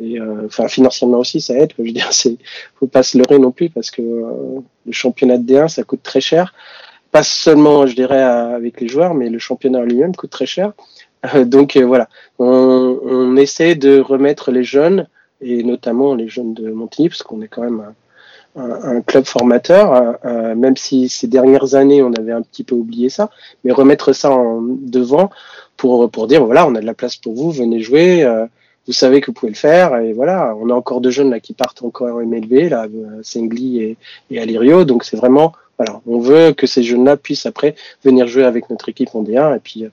Et euh, enfin financièrement aussi ça aide. Je veux dire, c'est faut pas se leurrer non plus parce que le championnat de D1 ça coûte très cher pas seulement, je dirais, avec les joueurs, mais le championnat lui-même coûte très cher. Euh, donc euh, voilà, on, on, essaie de remettre les jeunes, et notamment les jeunes de Montigny, parce qu'on est quand même un, un, un club formateur, euh, même si ces dernières années, on avait un petit peu oublié ça, mais remettre ça en devant pour, pour dire, voilà, on a de la place pour vous, venez jouer. vous savez que vous pouvez le faire et voilà on a encore deux jeunes là qui partent encore en MLB là Sengli et, et Alirio donc c'est vraiment voilà, on veut que ces jeunes-là puissent après venir jouer avec notre équipe en D1 et puis, euh,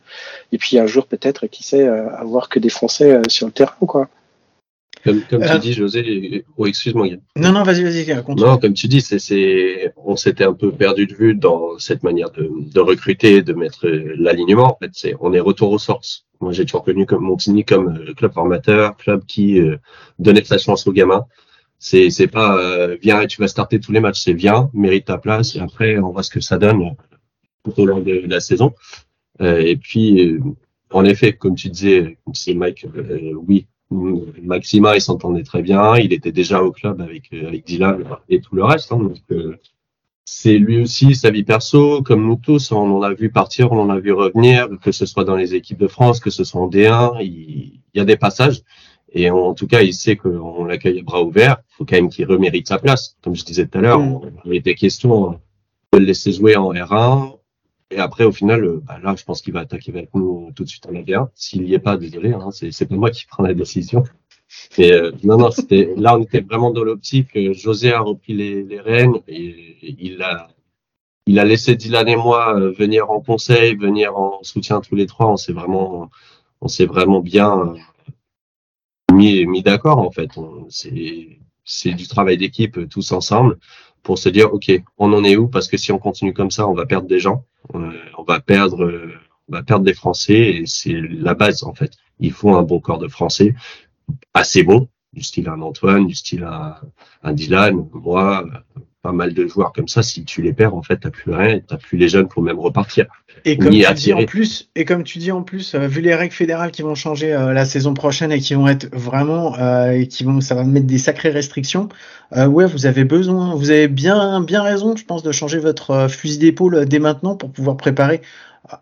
et puis un jour peut-être, qui sait, euh, avoir que des Français euh, sur le terrain, quoi. Comme, comme tu dis, José, oh, excuse-moi. Non, non, vas-y, vas-y, continue. Non, comme tu dis, c'est, c'est, on s'était un peu perdu de vue dans cette manière de, de recruter, de mettre l'alignement. En fait, c'est, on est retour aux sources. Moi, j'ai toujours connu comme Montigny comme club formateur, club qui donnait de la chance aux gamins c'est c'est pas euh, viens et tu vas starter tous les matchs, c'est viens, mérite ta place et après on voit ce que ça donne tout au long de, la saison. Euh, et puis euh, en effet, comme tu disais, c'est Mike, euh, oui, Maxima il s'entendait très bien, il était déjà au club avec avec Dylan et tout le reste. Hein, donc c'est lui aussi sa vie perso, comme nous tous, on en a vu partir, on en a vu revenir, que ce soit dans les équipes de France, que ce soit en D1, il, il y a des passages. Et en tout cas, il sait qu'on l'accueille à bras ouverts. Il faut quand même qu'il remérite sa place. Comme je disais tout à l'heure, mm. il était question de le laisser jouer en R1. Et après, au final, euh, bah là, je pense qu'il va attaquer avec nous tout de suite en R1. S'il n'y est pas, désolé, hein, c'est pas moi qui prends la décision. Mais euh, non, non, c'était là, on était vraiment dans l'optique. José a repris les, les rênes et, il a, il a laissé Dylan et moi euh, venir en conseil, venir en soutien tous les trois. On s'est vraiment, on s'est vraiment bien mis, d'accord en fait. C'est du travail d'équipe euh, tous ensemble pour se dire ok, on en est où? Parce que si on continue comme ça, on va perdre des gens, euh, on va perdre, on va perdre des Français et c'est la base en fait. Il faut un bon corps de Français assez bon, du style un Antoine, du style un, un Dylan, moi, pas mal de joueurs comme ça. Si tu les perds, en fait, t'as plus rien, t'as plus les jeunes pour même repartir. Et comme tu dis en plus, et comme tu dis en plus, euh, vu les règles fédérales qui vont changer euh, la saison prochaine et qui vont être vraiment, euh, et qui vont, ça va mettre des sacrées restrictions. ouais, vous avez besoin, vous avez bien, bien raison, je pense, de changer votre fusil d'épaule dès maintenant pour pouvoir préparer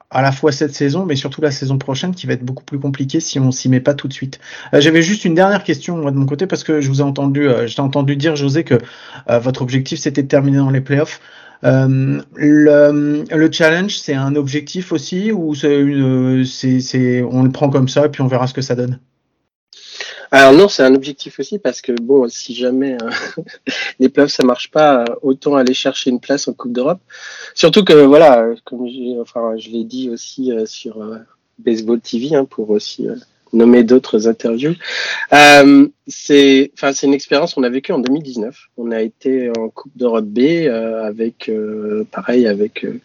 à la fois cette saison, mais surtout la saison prochaine, qui va être beaucoup plus compliquée si on s'y met pas tout de suite. Euh, j'avais juste une dernière question moi de mon côté parce que je vous ai entendu, euh, j'ai entendu dire José que euh, votre objectif c'était de terminer dans les playoffs. Le, le, challenge, c'est un objectif aussi ou c'est, on le prend comme ça et puis on verra ce que ça donne? Alors non, c'est un objectif aussi parce que bon, si jamais euh, (laughs) les playoffs ça marche pas, euh, autant aller chercher une place en Coupe d'Europe. Surtout que voilà, comme enfin je l'ai dit aussi euh, sur Baseball TV hein, pour aussi nommer d'autres interviews. Euh, c'est, enfin, c'est une expérience qu'on a vécue en 2019. On a été en Coupe d'Europe B euh, avec, euh, pareil, avec, euh,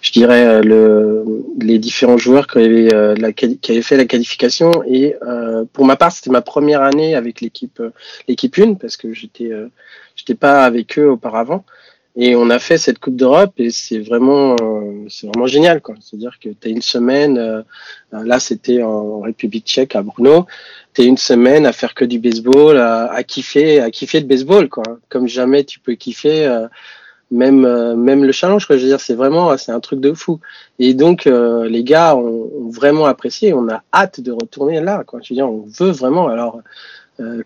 je dirais, le, les différents joueurs qui avaient, la, qui avaient fait la qualification. Et pour ma part, c'était ma première année avec l'équipe, l'équipe 1 parce que j'étais, j'étais pas avec eux auparavant. Et on a fait cette Coupe d'Europe et c'est vraiment, euh, c'est vraiment génial, quoi. C'est-à-dire que tu as une semaine, euh, là c'était en République tchèque à Brno, tu une semaine à faire que du baseball, à, kiffer, à kiffer le baseball, quoi. Comme jamais tu peux kiffer, euh, même, même le challenge, quoi. Je veux dire, c'est vraiment, c'est un truc de fou. Et donc, les gars ont, ont, vraiment apprécié, on a hâte de retourner là, quoi. Je veux dire, on veut vraiment, alors,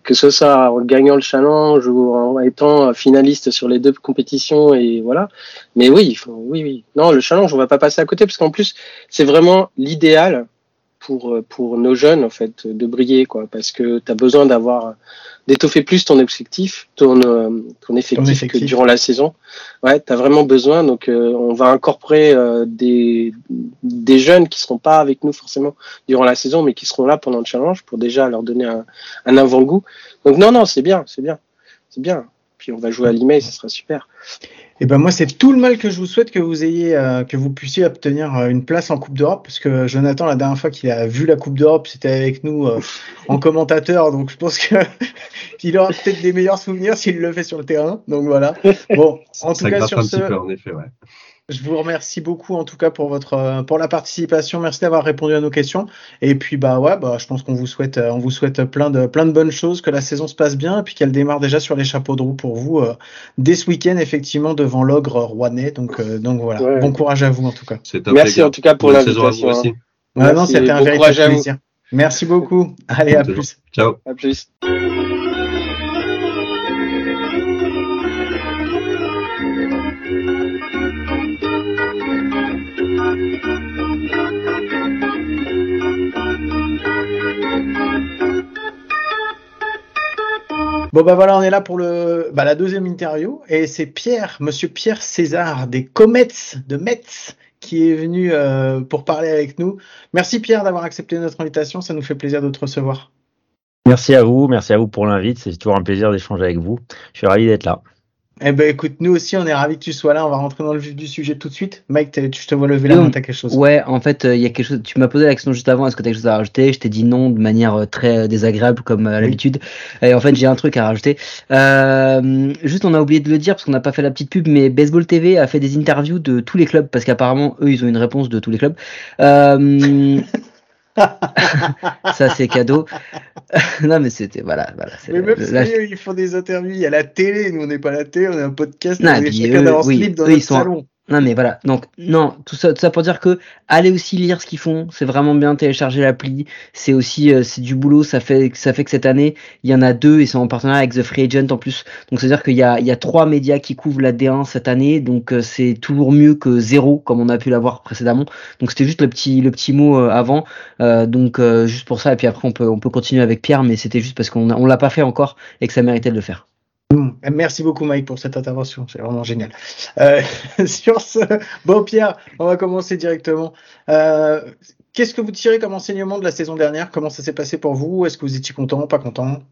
que ce soit en gagnant le challenge ou en étant finaliste sur les deux compétitions et voilà. Mais oui, oui, oui. Non, le challenge, on va pas passer à côté parce qu'en plus, c'est vraiment l'idéal pour pour nos jeunes en fait de briller quoi, parce que tu as besoin d'avoir d'étoffer plus ton objectif, ton, euh, ton, effectif, que durant la saison. Ouais, tu as vraiment besoin. Donc, euh, on va incorporer euh, des, des jeunes qui seront pas avec nous forcément durant la saison, mais qui seront là pendant le challenge pour déjà leur donner un, un avant-goût. Donc, non, non, c'est bien, c'est bien, c'est bien. Puis on va jouer à l'email, ce sera super. Et eh ben moi, c'est tout le mal que je vous souhaite que vous ayez, euh, que vous puissiez obtenir euh, une place en Coupe d'Europe, parce que Jonathan, la dernière fois qu'il a vu la Coupe d'Europe, c'était avec nous euh, en (laughs) commentateur, donc je pense que (laughs) qu'il aura peut-être des meilleurs souvenirs s'il le fait sur le terrain. Donc voilà. Bon, en tout cas sur ce, peu, en effet, ouais. Je vous remercie beaucoup en tout cas pour votre euh, pour la participation. Merci d'avoir répondu à nos questions. Et puis bah ouais, bah je pense qu'on vous souhaite euh, on vous souhaite plein de plein de bonnes choses, que la saison se passe bien et puis qu'elle démarre déjà sur les chapeaux de roue pour vous euh, dès ce week-end effectivement devant l'ogre rouennais. Donc donc voilà. Bon courage à vous en tout cas. Merci en tout cas pour l'invitation. Hein. Ouais, non, c'était un véritable plaisir. Merci beaucoup. Allez, à plus. Ciao. À plus. Bon bah voilà, on est là pour bah, la deuxième interview et c'est Pierre, Monsieur Pierre César des Comets de Metz qui est venu euh, pour parler avec nous. Merci Pierre d'avoir accepté notre invitation, ça nous fait plaisir de te recevoir. Merci à vous, merci à vous pour l'invite, c'est toujours un plaisir d'échanger avec vous. Je suis ravi d'être là. Eh ben écoute, nous aussi on est ravis que tu sois là. On va rentrer dans le vif du sujet tout de suite. Mike, je te vois lever la main, t'as quelque chose. Ouais, en fait, euh, il y a quelque chose. Tu m'as posé la question juste avant. Est-ce que t'as quelque chose à rajouter? Je t'ai dit non de manière euh, très euh, désagréable comme à l'habitude. Et en fait, j'ai un truc à rajouter. Euh, juste, on a oublié de le dire parce qu'on n'a pas fait la petite pub, mais Baseball TV a fait des interviews de tous les clubs parce qu'apparemment eux, ils ont une réponse de tous les clubs. Euh, (laughs) (laughs) ça c'est cadeau. (laughs) non mais c'était voilà voilà. Mais même si ils font des interviews, il y a la télé, nous on n'est pas la télé, on est un podcast, non, on est chacun dans notre salon. Non mais voilà, donc non, tout ça, tout pour dire que allez aussi lire ce qu'ils font, c'est vraiment bien télécharger l'appli, c'est aussi euh, c'est du boulot, ça fait ça fait que cette année il y en a deux et c'est en partenariat avec The Free Agent en plus, donc c'est à dire qu'il y a il y a trois médias qui couvrent la D1 cette année, donc euh, c'est toujours mieux que zéro comme on a pu l'avoir précédemment, donc c'était juste le petit le petit mot euh, avant, donc juste pour ça. Et puis après on peut on peut continuer avec Pierre, mais c'était juste parce qu'on on l'a pas fait encore et que ça méritait de le faire. Mm. Merci beaucoup Mike pour cette intervention, c'est vraiment génial. Euh, (laughs) sur ce, bon Pierre, on va commencer directement. Euh, Qu'est-ce que vous tirez comme enseignement de la saison dernière? Comment ça s'est passé pour vous? Est-ce que vous étiez content, pas content?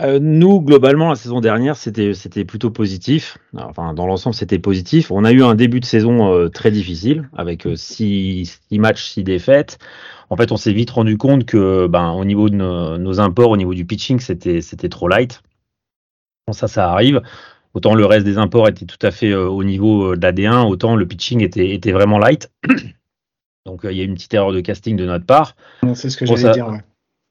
Euh, nous, globalement, la saison dernière, c'était plutôt positif. Enfin, dans l'ensemble, c'était positif. On a eu un début de saison très difficile, avec euh, six, six, matchs, six défaites. En fait, on s'est vite rendu compte que, ben, au niveau de nos, nos imports, au niveau du pitching, c'était trop light. Ça, ça arrive. Autant le reste des imports était tout à fait euh, au niveau de la D1, autant le pitching était était vraiment light. (clears throat) Donc, il y a eu une petite erreur de casting de notre part. C'est ce que j'allais dire. Ouais.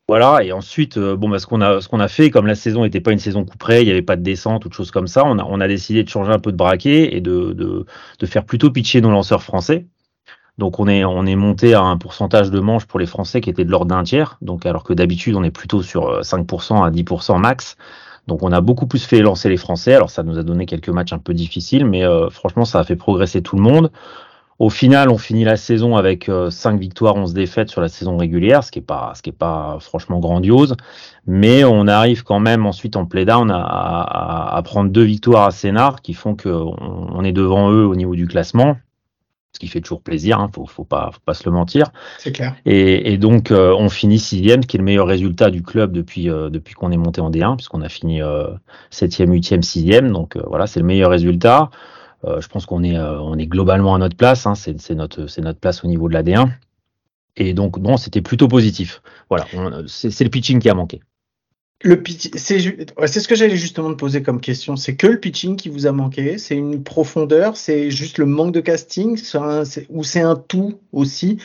Voilà, et ensuite, euh, bon, bah, ce qu'on a, fait, comme la saison n'était pas une saison couperée, il n'y avait pas de descente ou de choses comme ça, on a, on a décidé de changer un peu de braquet et de, de, de faire plutôt pitcher nos lanceurs français. Donc on est, on est monté à un pourcentage de manches pour les Français qui était de l'ordre d'un tiers, donc alors que d'habitude on est plutôt sur 5% à 10% max. Donc on a beaucoup plus fait lancer les Français. Alors ça nous a donné quelques matchs un peu difficiles, mais euh, franchement ça a fait progresser tout le monde. Au final, on finit la saison avec euh, 5 victoires, 11 défaites sur la saison régulière, ce qui est pas, pas franchement grandiose. Mais on arrive quand même ensuite en play-down à, prendre deux victoires à Sénart qui font qu'on on est devant eux au niveau du classement. Ce qui fait toujours plaisir, hein, faut, faut pas, faut pas se le mentir. C'est clair. Et, et donc euh, on finit sixième, ce qui est le meilleur résultat du club depuis euh, depuis qu'on est monté en D1, puisqu'on a fini euh, septième, huitième, sixième. Donc voilà, c'est le meilleur résultat. Je pense qu'on est, on est globalement à notre place. Hein, c'est notre, c'est notre place au niveau de la D1. Et donc, non, c'était plutôt positif. Voilà, c'est le pitching qui a manqué. Le pitch, c'est ce que j'allais justement te poser comme question. C'est que le pitching qui vous a manqué? C'est une profondeur? C'est juste le manque de casting? Un, Ou c'est un tout aussi?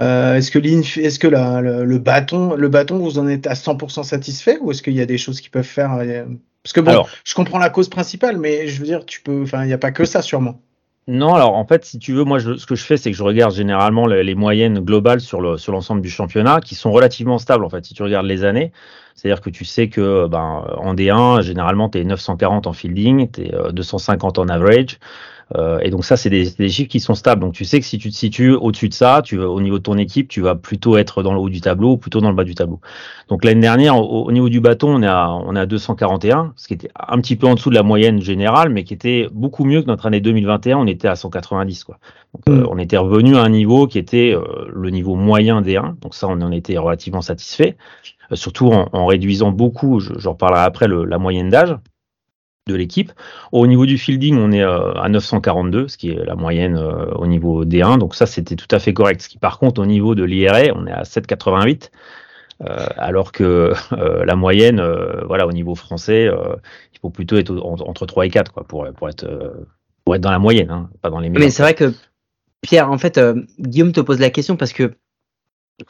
Euh, Est-ce que, est que la, le, le, bâton, le bâton, vous en êtes à 100% satisfait Ou est-ce qu'il y a des choses qui peuvent faire euh, Parce que bon, alors, je comprends la cause principale, mais je veux dire, tu peux, enfin, il n'y a pas que ça sûrement. Non, alors en fait, si tu veux, moi, je, ce que je fais, c'est que je regarde généralement les, les moyennes globales sur le sur l'ensemble du championnat, qui sont relativement stables en fait. Si tu regardes les années, c'est-à-dire que tu sais que ben en D1, généralement, tu es 940 en fielding, tu es 250 en average. Euh, et donc ça, c'est des, des, chiffres qui sont stables. Donc tu sais que si tu te situes au-dessus de ça, tu au niveau de ton équipe, tu vas plutôt être dans le haut du tableau ou plutôt dans le bas du tableau. Donc l'année dernière, au, au, niveau du bâton, on est à on est à 241, ce qui était un petit peu en dessous de la moyenne générale, mais qui était beaucoup mieux que notre année 2021. On était à 190 quoi. Donc euh, on était revenu à un niveau qui était euh, le niveau moyen des 1. Donc ça, on en était relativement satisfait, euh, surtout en, en, réduisant beaucoup. J'en reparlerai après le, la moyenne d'âge de l'équipe. Au niveau du fielding, on est euh, à 942, ce qui est la moyenne euh, au niveau D1. Donc ça, c'était tout à fait correct. Ce qui, par contre, au niveau de l'IRA, on est à 788. Euh, alors que (laughs) euh, la moyenne, euh, voilà, au niveau français, il faut plutôt être entre 3 et 4 quoi, pour, pour, être, pour être dans la moyenne, hein, pas dans les meilleurs. Mais c'est vrai que Pierre, en fait, Guillaume te pose la question parce que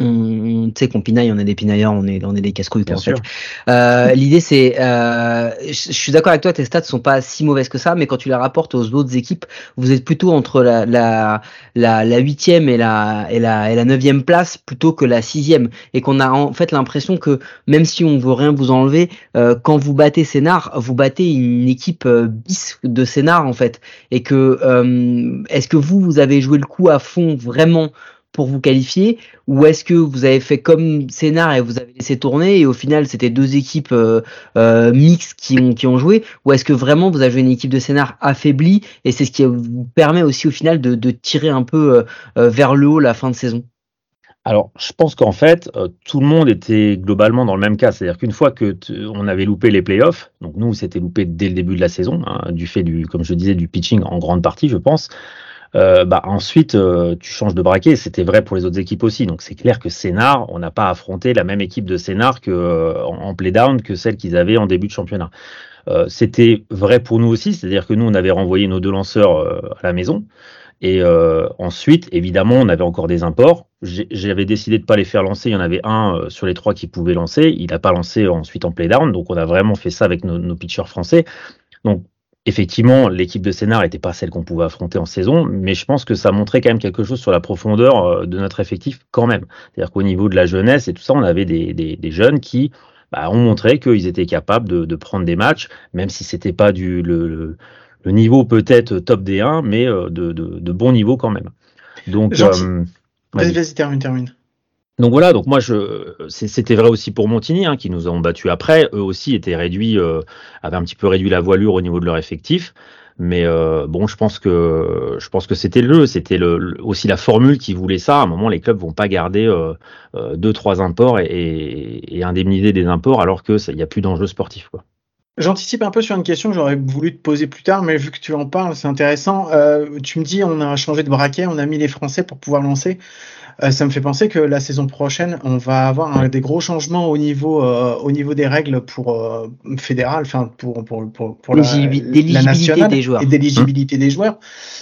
on, tu sais qu'on pinaille, on est des pinailleurs, on est, on est des casse-couilles. En fait. Euh, L'idée c'est, euh, je, suis d'accord avec toi, tes stats sont pas si mauvaises que ça, mais quand tu les rapportes aux autres équipes, vous êtes plutôt entre la la la, la huitième et la et la et la neuvième place plutôt que la sixième, et qu'on a en fait l'impression que même si on veut rien vous enlever, euh, quand vous battez Sénard, vous battez une équipe euh, bis de Sénard en fait, et que euh, est-ce que vous vous avez joué le coup à fond vraiment pour vous qualifier ou est-ce que vous avez fait comme scénar et vous avez laissé tourner et au final c'était deux équipes euh, euh, mixtes qui ont joué ou est-ce que vraiment vous avez une équipe de scénar affaiblie et c'est ce qui vous permet aussi au final de, tirer un peu euh, vers le haut la fin de saison? Alors, je pense qu'en fait, tout le monde était globalement dans le même cas. C'est-à-dire qu'une fois que on avait loupé les playoffs, donc nous, c'était loupé dès le début de la saison, hein, du fait du, comme je disais, du pitching en grande partie, je pense. Euh, bah ensuite euh, tu changes de braquet. C'était vrai pour les autres équipes aussi. Donc c'est clair que Sénard, on n'a pas affronté la même équipe de Sénard que euh, en, play-down que celle qu'ils avaient en début de championnat. C'était vrai pour nous aussi, c'est-à-dire que nous on avait renvoyé nos deux lanceurs à la maison. Et ensuite, évidemment, on avait encore des imports. J'avais décidé de pas les faire lancer. Il y en avait un sur les trois qui pouvait lancer. Il n'a pas lancé ensuite en play-down. Donc on a vraiment fait ça avec nos, nos pitchers français. Donc effectivement, l'équipe de Sénard n'était pas celle qu'on pouvait affronter en saison, mais je pense que ça montrait quand même quelque chose sur la profondeur euh, de notre effectif quand même. C'est-à-dire qu'au niveau de la jeunesse et tout ça, on avait des, des, des jeunes qui bah, ont montré qu'ils étaient capables de, de, prendre des matchs, même si c'était pas du le, le niveau peut-être top D1, mais euh, de, de, de, bon niveau quand même. Donc, euh, vas-y, vas-y, termine, termine. Donc voilà, donc moi je c'était vrai aussi pour Montigny hein, qui nous ont battu après. Eux aussi étaient réduits, euh, avaient un petit peu réduit la voilure au niveau de leur effectif. Mais euh, bon, je pense que je pense que c'était le c'était le, aussi la formule qui voulait ça. À un moment, les clubs vont pas garder euh, euh deux trois imports et, et, indemniser des imports alors que il n'y a plus d'enjeu sportif quoi. J'anticipe un peu sur une question que j'aurais voulu te poser plus tard, mais vu que tu en parles, c'est intéressant. Euh, tu me dis, on a changé de braquet, on a mis les Français pour pouvoir lancer. Euh, ça me fait penser que la saison prochaine, on va avoir un, des gros changements au niveau, euh, au niveau des règles pour euh, fédéral, enfin pour pour pour, pour la, la nationale des joueurs. et d'éligibilité des joueurs.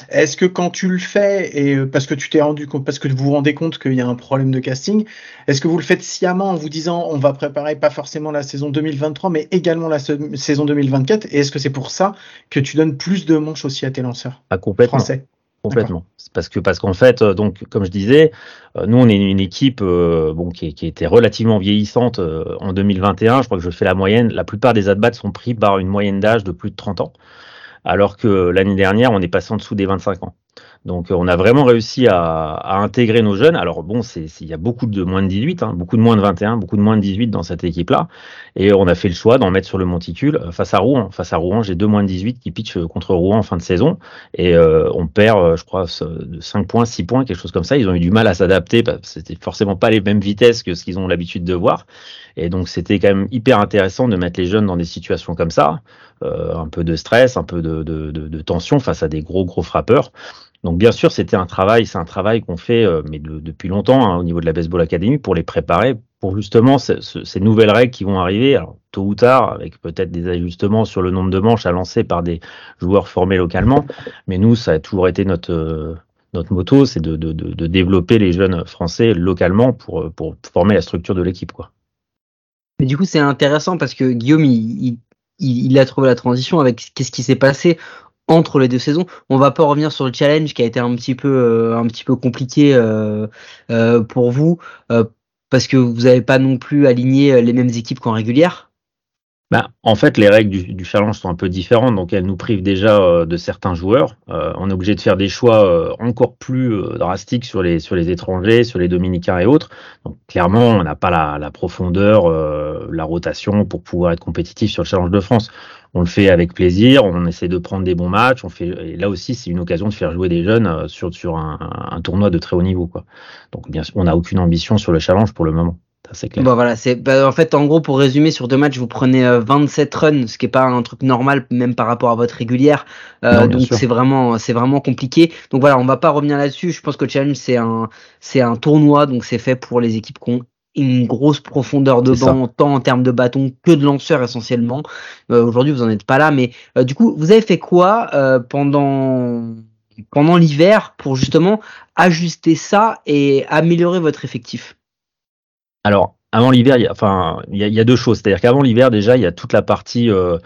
Est-ce que quand tu le fais et euh, parce que tu t'es rendu compte, parce que vous vous rendez compte qu'il y a un problème de casting, est-ce que vous le faites sciemment en vous disant on va préparer pas forcément la saison 2023, mais également la saison 2024 Et est-ce que c'est pour ça que tu donnes plus de manches aussi à tes lanceurs ah, complètement. français? Complètement. Parce que parce qu'en fait, euh, donc comme je disais, euh, nous on est une équipe euh, qui, qui, était relativement vieillissante en 2021. Je crois que je fais la moyenne. La plupart des adbats sont pris par une moyenne d'âge de plus de 30 ans, alors que l'année dernière on est passé en dessous des 25 ans. Donc on a vraiment réussi à, intégrer nos jeunes. Alors bon, il y a beaucoup de moins de 18, hein, beaucoup de moins de 21, beaucoup de moins de 18 dans cette équipe-là, et on a fait le choix d'en mettre sur le monticule euh, face à Rouen. Face à Rouen, j'ai deux moins de 18 qui pitchent euh, contre Rouen en fin de saison, et euh, on perd, je crois, 5 points, 6 points, quelque chose comme ça. Ils ont eu du mal à s'adapter, c'était forcément pas les mêmes vitesses que ce qu'ils ont l'habitude de voir, et donc c'était quand même hyper intéressant de mettre les jeunes dans des situations comme ça, euh, un peu de stress, un peu de tension face à des gros gros frappeurs. Donc bien sûr, c'était un travail, c'est un travail qu'on fait, euh, mais depuis longtemps hein, au niveau de la Baseball Academy pour les préparer pour justement ces nouvelles règles qui vont arriver, tôt ou tard, avec peut-être des ajustements sur le nombre de manches à lancer par des joueurs formés localement. Mais nous, ça a toujours été notre euh, notre moto, c'est de, de, de, développer les jeunes français localement pour pour former la structure de l'équipe. Mais du coup, c'est intéressant parce que Guillaume, il, il, il, a trouvé la transition avec qu'est-ce qui s'est passé entre les deux saisons. On va pas revenir sur le challenge qui a été un petit peu euh, un petit peu compliqué euh, euh, pour vous parce que vous n'avez pas non plus aligné les mêmes équipes qu'en régulière. Bah, en fait, les règles du, challenge sont un peu différentes, donc elles nous privent déjà euh, de certains joueurs. Euh, on est obligé de faire des choix euh, encore plus drastiques sur les sur les étrangers, sur les dominicains et autres. Donc clairement, on n'a pas la, la profondeur, la rotation pour pouvoir être compétitif sur le challenge de France. On le fait avec plaisir, on essaie de prendre des bons matchs. On fait et là aussi, c'est une occasion de faire jouer des jeunes sur sur un, tournoi de très haut niveau. Donc bien on n'a aucune ambition sur le challenge pour le moment. C'est clair. Bon, voilà, c'est bah, en fait en gros pour résumer sur deux matchs vous prenez 27 euh, runs, ce qui est pas un truc normal même par rapport à votre régulière. Euh, donc c'est vraiment c'est vraiment compliqué. Donc voilà, on va pas revenir là-dessus. Je pense que le challenge c'est un c'est un tournoi donc c'est fait pour les équipes qui ont une grosse profondeur de banc, tant en termes de bâton que de lanceurs essentiellement. Euh, Aujourd'hui, vous en êtes pas là, mais euh, du coup, vous avez fait quoi euh, pendant pendant l'hiver pour justement ajuster ça et améliorer votre effectif? Alors, avant l'hiver, il y a, enfin, y, a, deux choses. C'est-à-dire qu'avant l'hiver, déjà, il y a toute la partie euh,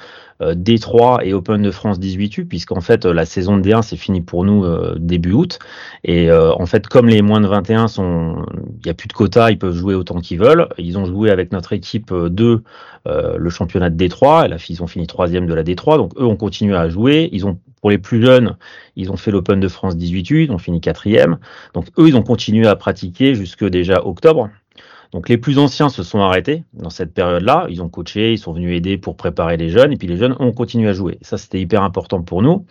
euh D3 et Open de France 18U, puisqu'en fait, la saison de D1, c'est fini pour nous euh, début août. Et euh, en fait, comme les moins de 21 sont, il n'y a plus de quotas, ils peuvent jouer autant qu'ils veulent. Ils ont joué avec notre équipe de le championnat de D3. Et là, ils ont fini troisième de la D3. Donc, eux ont continué à jouer. Ils ont, pour les plus jeunes, ils ont fait l'Open de France 18U, ils ont fini quatrième. Donc, eux, ils ont continué à pratiquer jusque déjà octobre. Donc les plus anciens se sont arrêtés dans cette période-là. Ils ont coaché, ils sont venus aider pour préparer les jeunes, et puis les jeunes ont continué à jouer. Ça, c'était hyper important pour nous.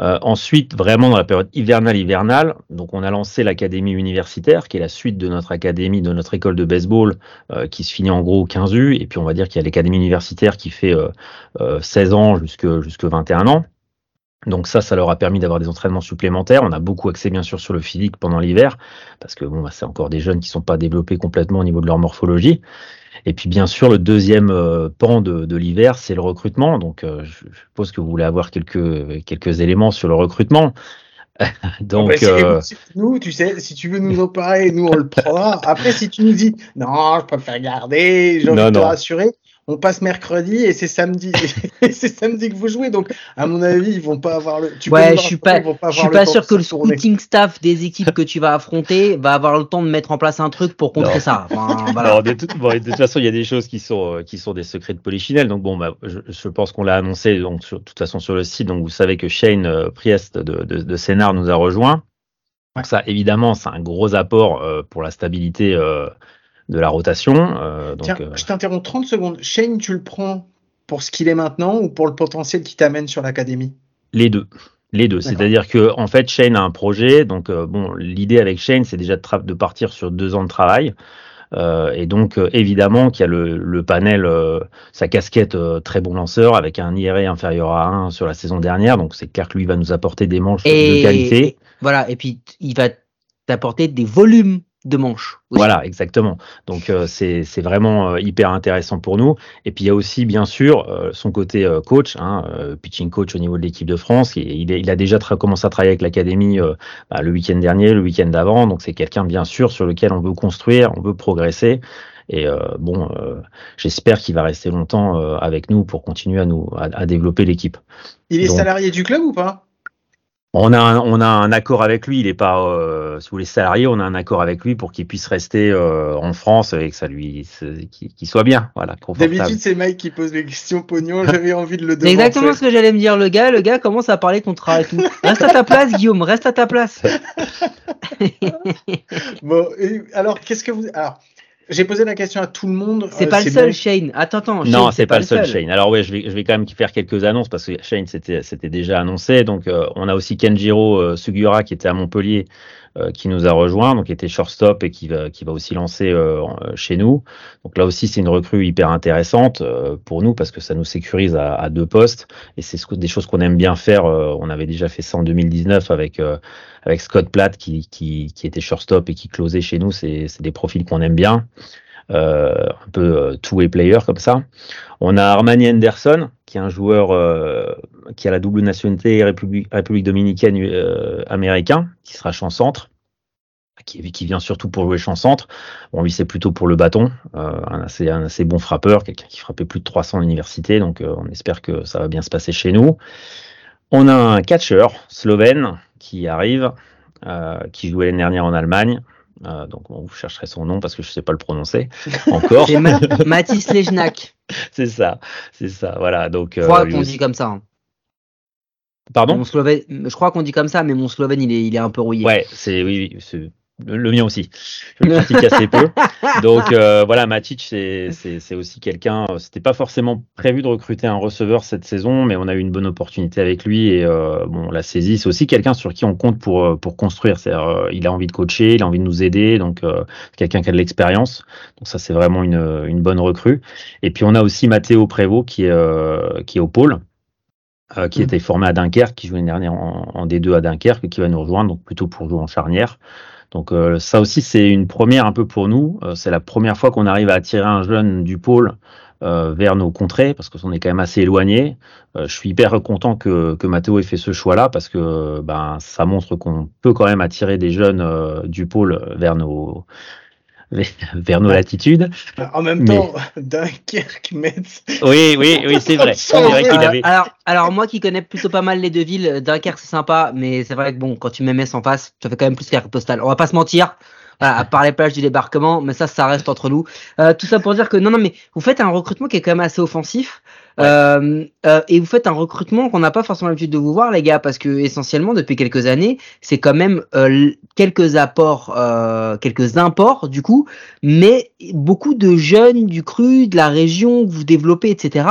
Euh, ensuite, vraiment dans la période hivernale-hivernale, donc on a lancé l'académie universitaire, qui est la suite de notre académie, de notre école de baseball, euh, qui se finit en gros au 15 U, et puis on va dire qu'il y a l'académie universitaire qui fait euh, 16 euh, ans jusque, jusque 21 ans. Donc ça, ça leur a permis d'avoir des entraînements supplémentaires. On a beaucoup axé bien sûr sur le physique pendant l'hiver, parce que bon, bah, c'est encore des jeunes qui sont pas développés complètement au niveau de leur morphologie. Et puis bien sûr, le deuxième euh, pan de, de l'hiver, c'est le recrutement. Donc euh, je, suppose que vous voulez avoir quelques quelques éléments sur le recrutement. (laughs) Donc, bah, euh... nous, tu sais, si tu veux nous en parler, nous on le prendra. Après, si tu nous dis non, je préfère garder, j'ai envie de te rassurer, on passe mercredi et c'est samedi. (laughs) C'est samedi que vous jouez donc à mon avis ils vont pas avoir le tu ouais je suis pas, je suis pas sûr que le scouting staff des équipes que tu vas affronter va avoir le temps de mettre en place un truc pour contrer ça. (laughs) Voilà. de, toute, bon, de, toute façon il y a des choses qui sont euh, qui sont des secrets de polichinelle donc bon bah, je, je pense qu'on l'a annoncé donc sur, de toute façon sur le site donc vous savez que Shane euh, Priest de, de, de Sénard nous a rejoint. Donc ça, évidemment, c'est un gros apport euh, pour la stabilité euh, de la rotation. Euh, donc, Tiens, euh, je t'interromps 30 secondes. Shane, tu le prends pour ce qu'il est maintenant ou pour le potentiel qui t'amène sur l'académie? Les deux. Les deux. C'est-à-dire que en fait, Shane a un projet. Donc, euh, bon, l'idée avec Shane, c'est déjà de, partir sur deux ans de travail. Euh, et donc, euh, évidemment, qu'il y a le, le panel, euh, sa casquette euh, très bon lanceur avec un IRA inférieur à 1 sur la saison dernière. Donc, c'est clair que lui va nous apporter des manches Et, de qualité. et- voilà, et puis il va t'apporter des volumes de manches. aussi. Voilà, exactement. Donc euh, c'est c'est vraiment euh, hyper intéressant pour nous. Et puis il y a aussi bien sûr euh, son côté euh, coach, hein, euh, pitching coach au niveau de l'équipe de France. Et il, est- il a déjà commencé à travailler avec l'académie euh, bah, le week-end dernier, le week-end d'avant. Donc c'est quelqu'un bien sûr sur lequel on veut construire, on veut progresser. Et euh, bon, euh, j'espère qu'il va rester longtemps euh, avec nous pour continuer à nous à, à développer l'équipe. Il est Donc- salarié du club ou pas? On a, un, on a un accord avec lui. Il est pas, euh, si vous voulez, salarié. On a un accord avec lui pour qu'il puisse rester euh, en France et que ça lui, qu'il qu'il soit bien, voilà. D'habitude, c'est Mike qui pose les questions pognon. (laughs) J'avais envie de le C'est demander. exactement ce que j'allais me dire, le gars. Le gars commence à parler contrat et tout. (laughs) Reste à ta place, Guillaume, reste à ta place. (laughs) Bon, et alors, qu'est-ce que vous. Alors, j'ai posé la question à tout le monde. C'est euh, pas le seul, bon. Shane. Attends, attends. Non, c'est pas, le seul Shane. Alors ouais, je vais, je vais quand même faire quelques annonces parce que Shane c'était c'était déjà annoncé. Donc euh, on a aussi Kenjiro euh, Sugiura qui était à Montpellier, qui nous a rejoint, donc qui était shortstop et qui va qui va aussi lancer euh, euh, chez nous. Donc là aussi c'est une recrue hyper intéressante euh, pour nous parce que ça nous sécurise à, à deux postes et c'est des choses qu'on aime bien faire. Euh, on avait déjà fait ça en 2019 avec euh, avec Scott Platt qui qui qui était shortstop et qui closait chez nous. C'est des profils qu'on aime bien. Euh, un peu euh, two-way player comme ça. On a Armani Henderson, qui est un joueur euh, qui a la double nationalité République, dominicaine euh, américain, qui sera champ centre, qui, vient surtout pour jouer champ centre. Bon, lui, c'est plutôt pour le bâton, euh, un, assez, un assez bon frappeur, quelqu'un qui frappait plus de 300 à l'université, donc on espère que ça va bien se passer chez nous. On a un catcher slovène qui arrive, qui jouait l'année dernière en Allemagne. Euh, donc vous chercherez son nom parce que je sais pas le prononcer (laughs) encore. C'est Mathis Lejnak. (laughs) c'est ça, c'est ça. Voilà. Donc, Je crois euh, lui qu'on dit comme ça. hein. Pardon? Mon Slovène, je crois qu'on dit comme ça, mais mon Slovène, il est, il est un peu rouillé. Ouais, c'est oui, le, mien aussi. Je le pratique assez peu. (laughs) Donc euh, voilà, Matic, c'est aussi quelqu'un. euh, C'était pas forcément prévu de recruter un receveur cette saison, mais on a eu une bonne opportunité avec lui et euh, bon, on l'a saisi. C'est aussi quelqu'un sur qui on compte pour pour construire. C'est euh, il a envie de coacher, il a envie de nous aider, donc quelqu'un qui a de l'expérience. Donc ça, c'est vraiment une une bonne recrue. Et puis on a aussi Mathéo Prévost qui est qui est au pôle. euh, qui Mhm. était formé à Dunkerque, qui jouait l'année dernière en, en D2 à Dunkerque, et qui va nous rejoindre, donc plutôt pour jouer en charnière. Donc euh, ça aussi c'est une première un peu pour nous. Euh, c'est la première fois qu'on arrive à attirer un jeune du pôle euh, vers nos contrées parce qu'on est quand même assez éloigné. Je suis hyper content que, que Mathéo ait fait ce choix-là parce que ben ça montre qu'on peut quand même attirer des jeunes du pôle vers nos vers nos latitudes. En même Mais- temps, (laughs) Dunkerque, Metz. Oui, oui, oui, c'est vrai. (laughs) Avait. alors, alors moi qui connais plutôt pas mal les deux villes, euh, Dunkerque c'est sympa, mais c'est vrai que bon, quand tu mets Metz en face, ça fait quand même plus carte postale. On va pas se mentir. Voilà, à part les plages du débarquement, mais ça, ça reste entre nous. Euh, tout ça pour dire que non, non, mais vous faites un recrutement qui est quand même assez offensif. Euh, euh, et vous faites un recrutement qu'on n'a pas forcément l'habitude de vous voir, les gars, parce que essentiellement depuis quelques années, c'est quand même euh, quelques apports, euh, quelques imports du coup, mais beaucoup de jeunes du cru, de la région que vous développez, etc.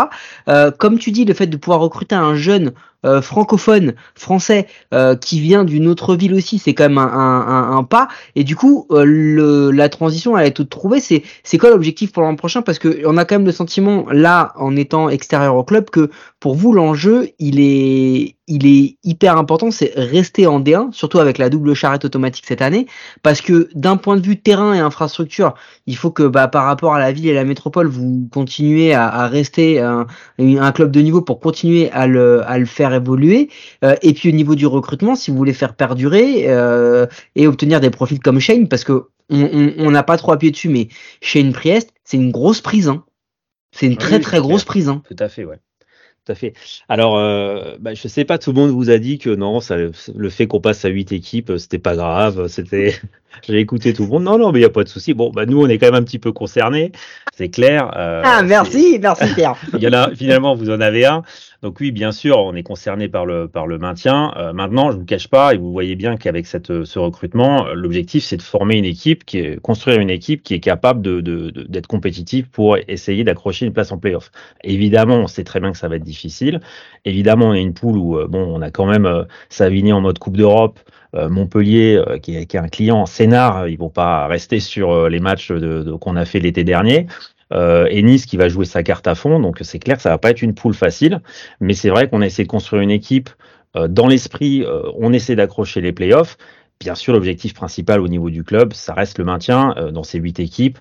Comme tu dis, le fait de pouvoir recruter un jeune euh, francophone français euh, qui vient d'une autre ville aussi, c'est quand même un, pas. Et du coup, euh, le, la transition, elle est toute trouvée. C'est c'est quoi l'objectif pour l'an prochain? Parce que on a quand même le sentiment là, en étant extérieur au club, que pour vous l'enjeu, il est il est hyper important, c'est rester en D1, surtout avec la double charrette automatique cette année, parce que d'un point de vue terrain et infrastructure, il faut que bah, par rapport à la ville et la métropole, vous continuez à, à rester un, un club de niveau pour continuer à le, à le faire évoluer. Euh, et puis au niveau du recrutement, si vous voulez faire perdurer euh, et obtenir des profils comme Shane, parce que on on- on n'a pas trop appuyé dessus, mais Shane Priest, c'est une grosse prise. Hein. C'est une Oui, très très grosse prise. Hein. Tout à fait, ouais. Tout à fait. Alors, euh, bah, je sais pas, tout le monde vous a dit que non, ça, le fait qu'on passe à huit équipes, euh, c'était pas grave. C'était, (laughs) j'ai écouté tout le monde. Non, non, mais il y a pas de souci. Bon, bah nous, on est quand même un petit peu concernés, c'est clair. euh, Ah merci, merci Pierre. (laughs) Il y en a, finalement, vous en avez un. Donc oui, bien sûr, on est concerné par le, par le maintien. Euh, maintenant, je ne vous cache pas, et vous voyez bien qu'avec cette, ce recrutement, l'objectif, c'est de former une équipe, qui construire une équipe qui est capable d'être compétitive pour essayer d'accrocher une place en playoff. Évidemment, on sait très bien que ça va être difficile. Évidemment, on est une poule où, bon, on a quand même euh, Savigny en mode Coupe d'Europe, euh, Montpellier, euh, qui est, un client en scénar, ils vont pas rester sur les matchs qu'on a fait l'été dernier. Euh, et Nice qui va jouer sa carte à fond. Donc c'est clair ça va pas être une poule facile, mais c'est vrai qu'on a essayé de construire une équipe euh, dans l'esprit. Euh, on essaie d'accrocher les playoffs. Bien sûr, l'objectif principal au niveau du club, ça reste le maintien dans ces huit équipes,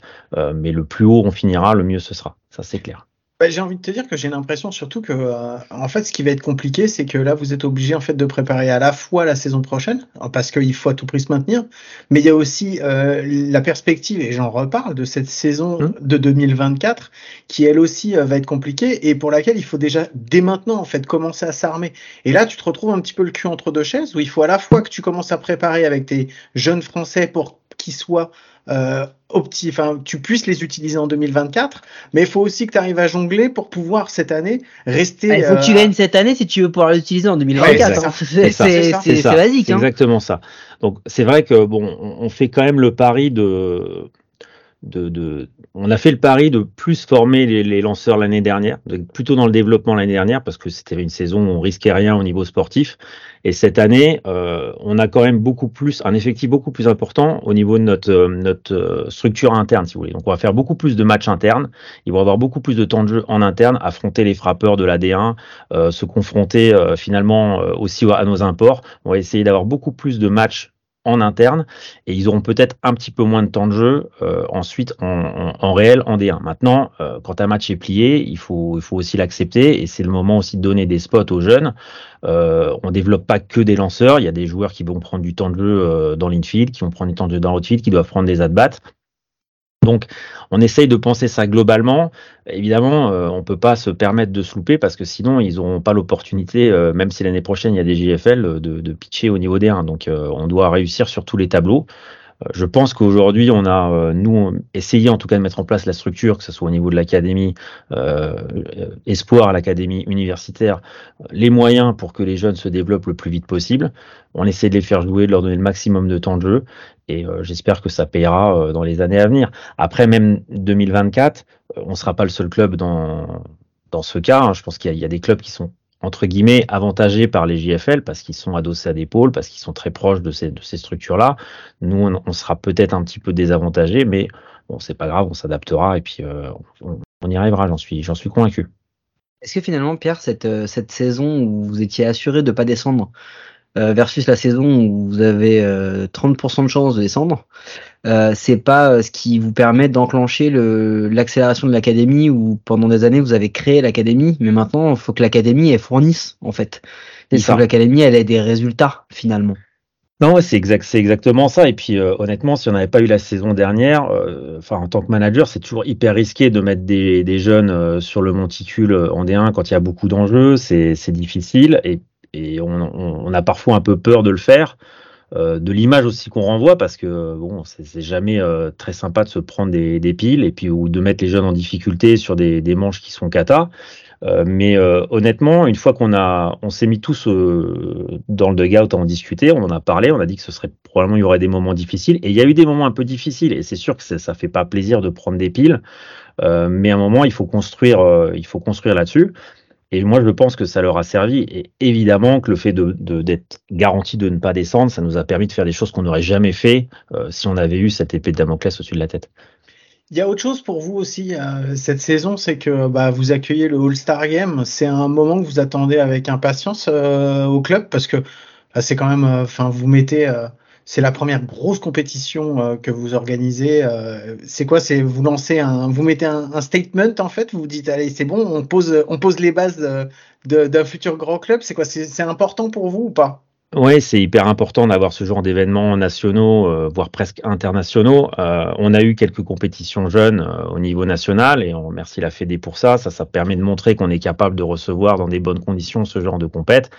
mais le plus haut on finira, le mieux ce sera. Ça c'est clair. Bah, j'ai envie de te dire que j'ai l'impression surtout que, euh, en fait, ce qui va être compliqué, c'est que là, vous êtes obligé en fait de préparer à la fois la saison prochaine, parce qu'il faut à tout prix se maintenir, mais il y a aussi euh, la perspective, et j'en reparle, de cette saison mmh. de 2024, qui elle aussi euh, va être compliquée et pour laquelle il faut déjà dès maintenant en fait commencer à s'armer. Et là, tu te retrouves un petit peu le cul entre deux chaises, où il faut à la fois que tu commences à préparer avec tes jeunes Français pour qu'ils soient euh, enfin, tu puisses les utiliser en 2024, mais il faut aussi que tu arrives à jongler pour pouvoir cette année rester. Ah, il faut que tu euh, gagnes cette année si tu veux pouvoir l'utiliser en 2024. Hein. c'est basique. C'est hein. exactement ça. Donc c'est vrai que bon, on fait quand même le pari de de, on a fait le pari de plus former les, lanceurs l'année dernière, plutôt dans le développement l'année dernière, parce que c'était une saison où on risquait rien au niveau sportif. Et cette année, euh, on a quand même beaucoup plus, un effectif beaucoup plus important au niveau de notre, euh, notre euh, structure interne, si vous voulez. Donc, on va faire beaucoup plus de matchs internes. Ils vont avoir beaucoup plus de temps de jeu en interne, affronter les frappeurs de la D1, se confronter finalement aussi à nos imports. On va essayer d'avoir beaucoup plus de matchs en interne et ils auront peut-être un petit peu moins de temps de jeu euh, ensuite en, en, réel en D1. Maintenant, euh, quand un match est plié, il faut, il faut aussi l'accepter et c'est le moment aussi de donner des spots aux jeunes. Euh, on développe pas que des lanceurs, il y a des joueurs qui vont prendre du temps de jeu euh, dans l'infield, qui vont prendre du temps de jeu dans l'outfield, qui doivent prendre des at-bats. Donc, on essaye de penser ça globalement. Évidemment, euh, on peut pas se permettre de se louper parce que sinon, ils n'auront pas l'opportunité, euh, même si l'année prochaine il y a des JFL, de, de pitcher au niveau des 1. Donc, euh, on doit réussir sur tous les tableaux. Je pense qu'aujourd'hui, on a, euh, nous, essayé en tout cas de mettre en place la structure, que ce soit au niveau de l'académie, euh, espoir à l'académie universitaire, les moyens pour que les jeunes se développent le plus vite possible. On essaie de les faire jouer, de leur donner le maximum de temps de jeu, et euh, j'espère que ça payera euh, dans les années à venir. Après, même 2024, on ne sera pas le seul club dans, dans ce cas. Hein. Je pense qu'il y, a des clubs qui sont entre guillemets avantagés par les JFL parce qu'ils sont adossés à des pôles, parce qu'ils sont très proches de ces, structures-là. Nous, on, sera peut-être un petit peu désavantagés, mais bon, c'est pas grave, on s'adaptera et puis euh, on, y arrivera, j'en suis, convaincu. Est-ce que finalement, Pierre, cette, euh, cette saison où vous étiez assuré de pas descendre, versus la saison où vous avez 30% euh, de chances de descendre, euh, c'est pas ce qui vous permet d'enclencher l'accélération de l'académie où pendant des années vous avez créé l'académie, mais maintenant il faut que l'académie elle fournisse en fait. Il faut que l'académie elle ait des résultats finalement. Non, c'est exact, c'est exactement ça. Et puis honnêtement, si on n'avait pas eu la saison dernière, enfin en tant que manager, c'est toujours hyper risqué de mettre des, des jeunes sur le monticule en D1 quand il y a beaucoup d'enjeux. C'est difficile. Et et on, on, a parfois un peu peur de le faire, euh, de l'image aussi qu'on renvoie, parce que bon, c'est jamais euh, très sympa de se prendre des, des, piles et puis ou de mettre les jeunes en difficulté sur des, des manches qui sont cata. Euh, mais euh, honnêtement, une fois qu'on a, on s'est mis tous euh, dans le dugout à en discuter, on en a parlé, on a dit que ce serait probablement il y aurait des moments difficiles, et il y a eu des moments un peu difficiles, et c'est sûr que ça, ça fait pas plaisir de prendre des piles, mais à un moment il faut construire, il faut construire là-dessus. Et moi, je pense que ça leur a servi. Et évidemment que le fait d'être garanti de ne pas descendre, ça nous a permis de faire des choses qu'on n'aurait jamais fait euh, si on avait eu cette épée de Damoclès au-dessus de la tête. Il y a autre chose pour vous aussi euh, cette saison, c'est que bah, vous accueillez le All-Star Game. C'est un moment que vous attendez avec impatience euh, au club? Parce que bah, c'est quand même, enfin, vous mettez c'est la première grosse compétition euh, que vous organisez. Euh, c'est quoi vous lancez un, vous mettez un, statement en fait. Vous dites allez c'est bon, on pose, les bases d'un futur grand club. C'est quoi C'est important pour vous ou pas? Oui, c'est hyper important d'avoir ce genre d'événements nationaux, euh, voire presque internationaux. on a eu quelques compétitions jeunes au niveau national et on remercie la Fédé pour ça. Ça, ça permet de montrer qu'on est capable de recevoir dans des bonnes conditions ce genre de compète.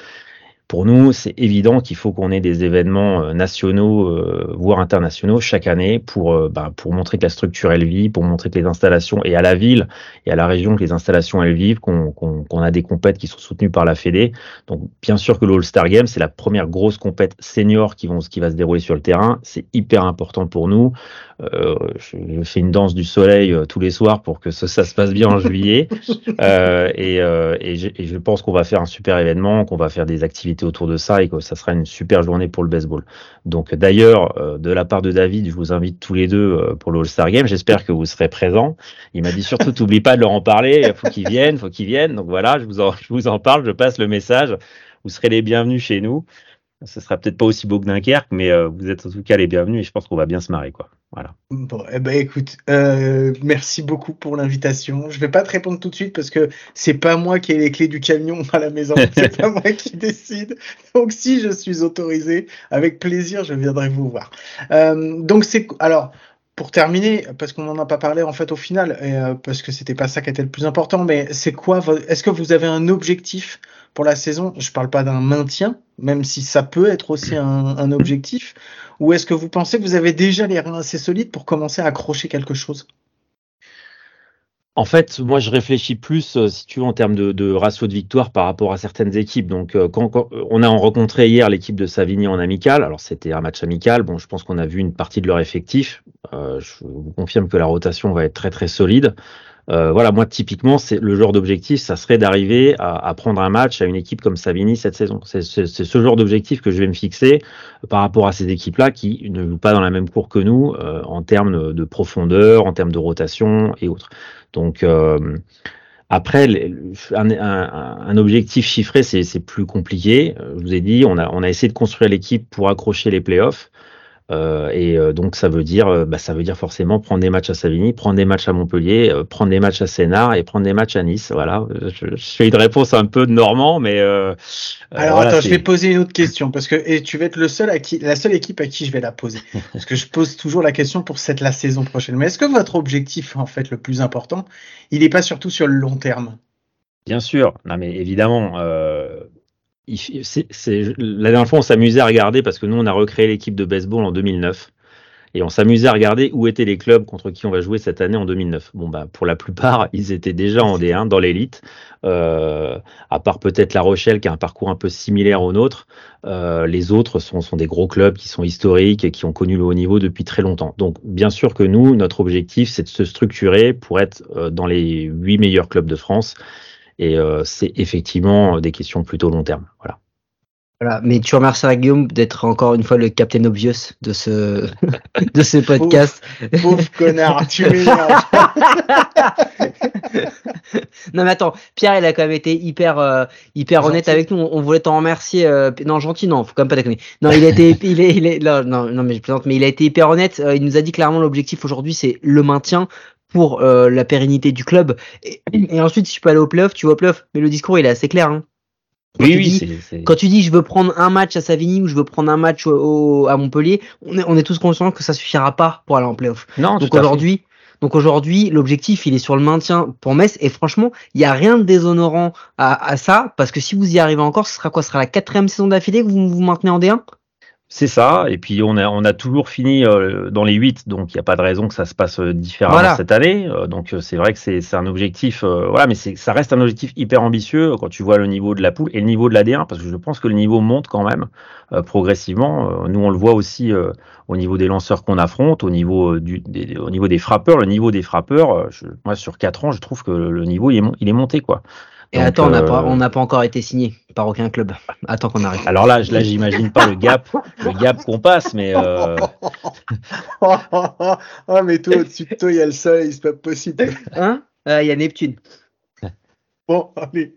Pour nous, c'est évident qu'il faut qu'on ait des événements euh, nationaux, euh, voire internationaux, chaque année pour, euh, bah, pour montrer que la structure elle vit, pour montrer que les installations, et à la ville et à la région que les installations elles vivent, qu'on qu'on a des compètes qui sont soutenues par la Fédé. Donc, bien sûr que l'All-Star Game, c'est la première grosse compète senior qui, vont, qui va se dérouler sur le terrain. C'est hyper important pour nous. Euh, je, je, fais une danse du soleil tous les soirs pour que ça, ça se passe bien en juillet. (laughs) Euh, et, et, je, et je pense qu'on va faire un super événement, qu'on va faire des activités autour de ça et que ça sera une super journée pour le baseball. Donc d'ailleurs, euh, de la part de David, je vous invite tous les deux euh, pour le All-Star Game. J'espère que vous serez présents. Il m'a dit surtout, t'oublie pas de leur en parler. Il faut qu'ils viennent, faut qu'ils viennent. Donc voilà, je vous en, je vous en parle, je passe le message. Vous serez les bienvenus chez nous. Ce sera peut-être pas aussi beau que Dunkerque, mais euh, vous êtes en tout cas les bienvenus et je pense qu'on va bien se marrer, quoi. Voilà. Bon, eh ben écoute, euh, merci beaucoup pour l'invitation. Je vais pas te répondre tout de suite parce que c'est pas moi qui ai les clés du camion à la maison, (laughs) c'est pas moi qui décide. Donc si je suis autorisé, avec plaisir, je viendrai vous voir. Euh, donc c'est alors pour terminer, parce qu'on n'en a pas parlé en fait au final, et, euh, parce que c'était pas ça qui était le plus important, mais c'est quoi Est-ce que vous avez un objectif pour la saison? Je parle pas d'un maintien, même si ça peut être aussi un, un objectif, ou est-ce que vous pensez que vous avez déjà les reins assez solides pour commencer à accrocher quelque chose? En fait, moi, je réfléchis plus, euh, si tu veux, en termes de, ratio de victoire par rapport à certaines équipes. Donc, euh, quand, quand on a rencontré hier l'équipe de Savigny en amical, alors c'était un match amical. Bon, je pense qu'on a vu une partie de leur effectif. Euh, je vous confirme que la rotation va être très très solide. Euh, voilà, moi typiquement, c'est le genre d'objectif, ça serait d'arriver à, à, prendre un match à une équipe comme Savigny cette saison. C'est ce genre d'objectif que je vais me fixer par rapport à ces équipes-là qui ne jouent pas dans la même cour que nous euh, en termes de profondeur, en termes de rotation et autres. Donc euh, après, un, un, un, objectif chiffré, c'est plus compliqué. Je vous ai dit, on a, on a essayé de construire l'équipe pour accrocher les playoffs. Euh, et euh, donc ça veut dire, euh, bah, ça veut dire forcément prendre des matchs à Savigny, prendre des matchs à Montpellier, prendre des matchs à Sénart et prendre des matchs à Nice. Voilà, je, je fais une réponse un peu de normand, mais alors voilà, attends, je vais poser une autre question parce que et tu vas être le seul à qui, la seule équipe à qui je vais la poser (laughs) parce que je pose toujours la question pour cette la saison prochaine. Mais est-ce que votre objectif en fait le plus important, il n'est pas surtout sur le long terme? Bien sûr, non mais évidemment. Euh la dernière fois, on s'amusait à regarder parce que nous, on a recréé l'équipe de baseball en 2009 et on s'amusait à regarder où étaient les clubs contre qui on va jouer cette année en 2009. Bon, bah, pour la plupart, (laughs) ils étaient déjà en D1 dans l'élite, euh, à part peut-être La Rochelle qui a un parcours un peu similaire au nôtre. Euh, les autres sont, sont des gros clubs qui sont historiques et qui ont connu le haut niveau depuis très longtemps. Donc, bien sûr que nous, notre objectif, c'est de se structurer pour être euh, dans les huit meilleurs clubs de France et euh, c'est effectivement des questions plutôt long terme. Voilà. Voilà, mais tu remercieras Guillaume d'être encore une fois le Captain Obvious de ce (laughs) de ce podcast. Pauvre connard, tu (laughs) non mais attends, Pierre il a quand même été hyper euh, hyper gentil. honnête avec nous. On, on voulait t'en remercier. Euh, non gentil non, faut quand même pas déconner. Non il a été (laughs) il est, il est non, non non mais je plaisante, mais il a été hyper honnête. Euh, il nous a dit clairement l'objectif aujourd'hui c'est le maintien pour euh, la pérennité du club. Et, et, ensuite, si tu peux aller au playoff, tu vas au playoff. Mais le discours, il est assez clair. Hein. Quand oui, tu oui. Dis, c'est, c'est... Quand tu dis je veux prendre un match à Savigny ou je veux prendre un match au, au, à Montpellier, on est, on est tous conscients que ça suffira pas pour aller en playoff. Non, donc aujourd'hui, donc aujourd'hui, l'objectif, il est sur le maintien pour Metz. Et franchement, il n'y a rien de déshonorant à, à, ça, parce que si vous y arrivez encore, ce sera quoi? Ce sera la quatrième saison d'affilée que vous vous maintenez en D1 c'est ça, et puis on a, on a toujours fini euh, dans les 8, donc il n'y a pas de raison que ça se passe différemment voilà. cette année. Euh, donc c'est vrai que c'est un objectif, euh, voilà, mais ça reste un objectif hyper ambitieux quand tu vois le niveau de la poule et le niveau de la D1, parce que je pense que le niveau monte quand même progressivement. nous on le voit aussi au niveau des lanceurs qu'on affronte, au niveau, du, des, au niveau des frappeurs. Le niveau des frappeurs, je, moi sur 4 ans, je trouve que le niveau il est, il est monté quoi. Et Donc, attends, on n'a euh... pas, on n'a pas encore été signé par aucun club. Attends qu'on arrive. Alors là, là, j'imagine pas le gap, le gap qu'on passe, mais. Euh... (laughs) ah mais toi au-dessus de toi, il y a le soleil, c'est pas possible. Hein? Euh, Il y a Neptune. (laughs) Bon, allez.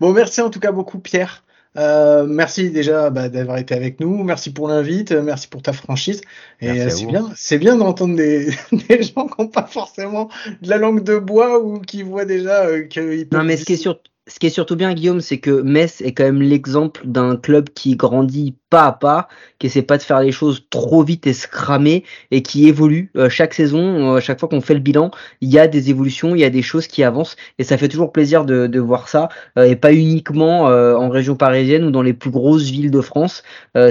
Bon, merci en tout cas beaucoup, Pierre. Euh, merci déjà bah, d'avoir été avec nous. Merci pour l'invite. Merci pour ta franchise. Et c'est bien, c'est bien d'entendre des, (laughs) des, gens qui n'ont pas forcément de la langue de bois ou qui voient déjà euh, qu'ils peuvent. Non, mais ce qui est, sur, ce qui est surtout bien, Guillaume, c'est que Metz est quand même l'exemple d'un club qui grandit pas à pas, qui essaie pas de faire les choses trop vite et se cramer, et qui évolue euh, chaque saison. Euh, chaque fois qu'on fait le bilan, il y a des évolutions, il y a des choses qui avancent, et ça fait toujours plaisir de, voir ça, euh, et pas uniquement en région parisienne ou dans les plus grosses villes de France.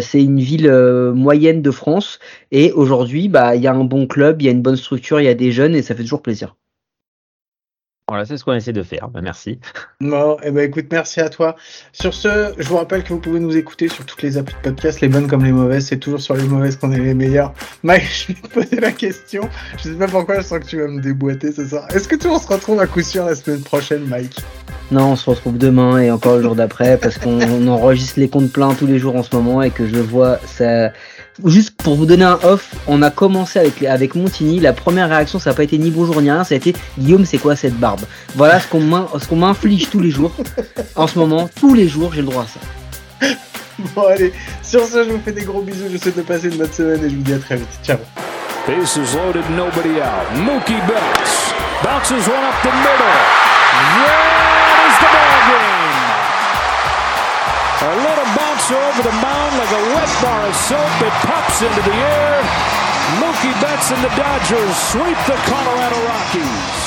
c'est une ville moyenne de France, et aujourd'hui, bah, il y a un bon club, il y a une bonne structure, il y a des jeunes, et ça fait toujours plaisir. Voilà, c'est ce qu'on essaie de faire. Ben, merci. Bon, eh ben, écoute, merci à toi. Sur ce, je vous rappelle que vous pouvez nous écouter sur toutes les applis de podcast, les bonnes comme les mauvaises. C'est toujours sur les mauvaises qu'on est les meilleurs. (laughs) Mike, je vais te poser la question. Je sais pas pourquoi, je sens que tu vas me déboîter, c'est ça. Est-ce que tu on se retrouve à coup sûr la semaine prochaine, Mike? Non, on se retrouve demain et encore le jour d'après parce qu'on (laughs) enregistre les comptes pleins tous les jours en ce moment et que je vois ça juste pour vous donner un off, on a commencé avec, avec Montigny. La première réaction, ça n'a pas été ni bonjour ni rien, ça a été Guillaume, c'est quoi cette barbe? Voilà ce qu'on m'inflige tous les jours. En ce moment, tous les jours, j'ai le droit à ça. (laughs) Bon, allez, sur ce, je vous fais des gros bisous. Je souhaite de passer une bonne semaine et je vous dis à très vite. Ciao. Bases loaded, nobody out. Mookie Betts bounces one up the middle. That is the ball game? A little over the mound like a wet bar of soap. It pops into the air. Mookie Betts and the Dodgers sweep the Colorado Rockies.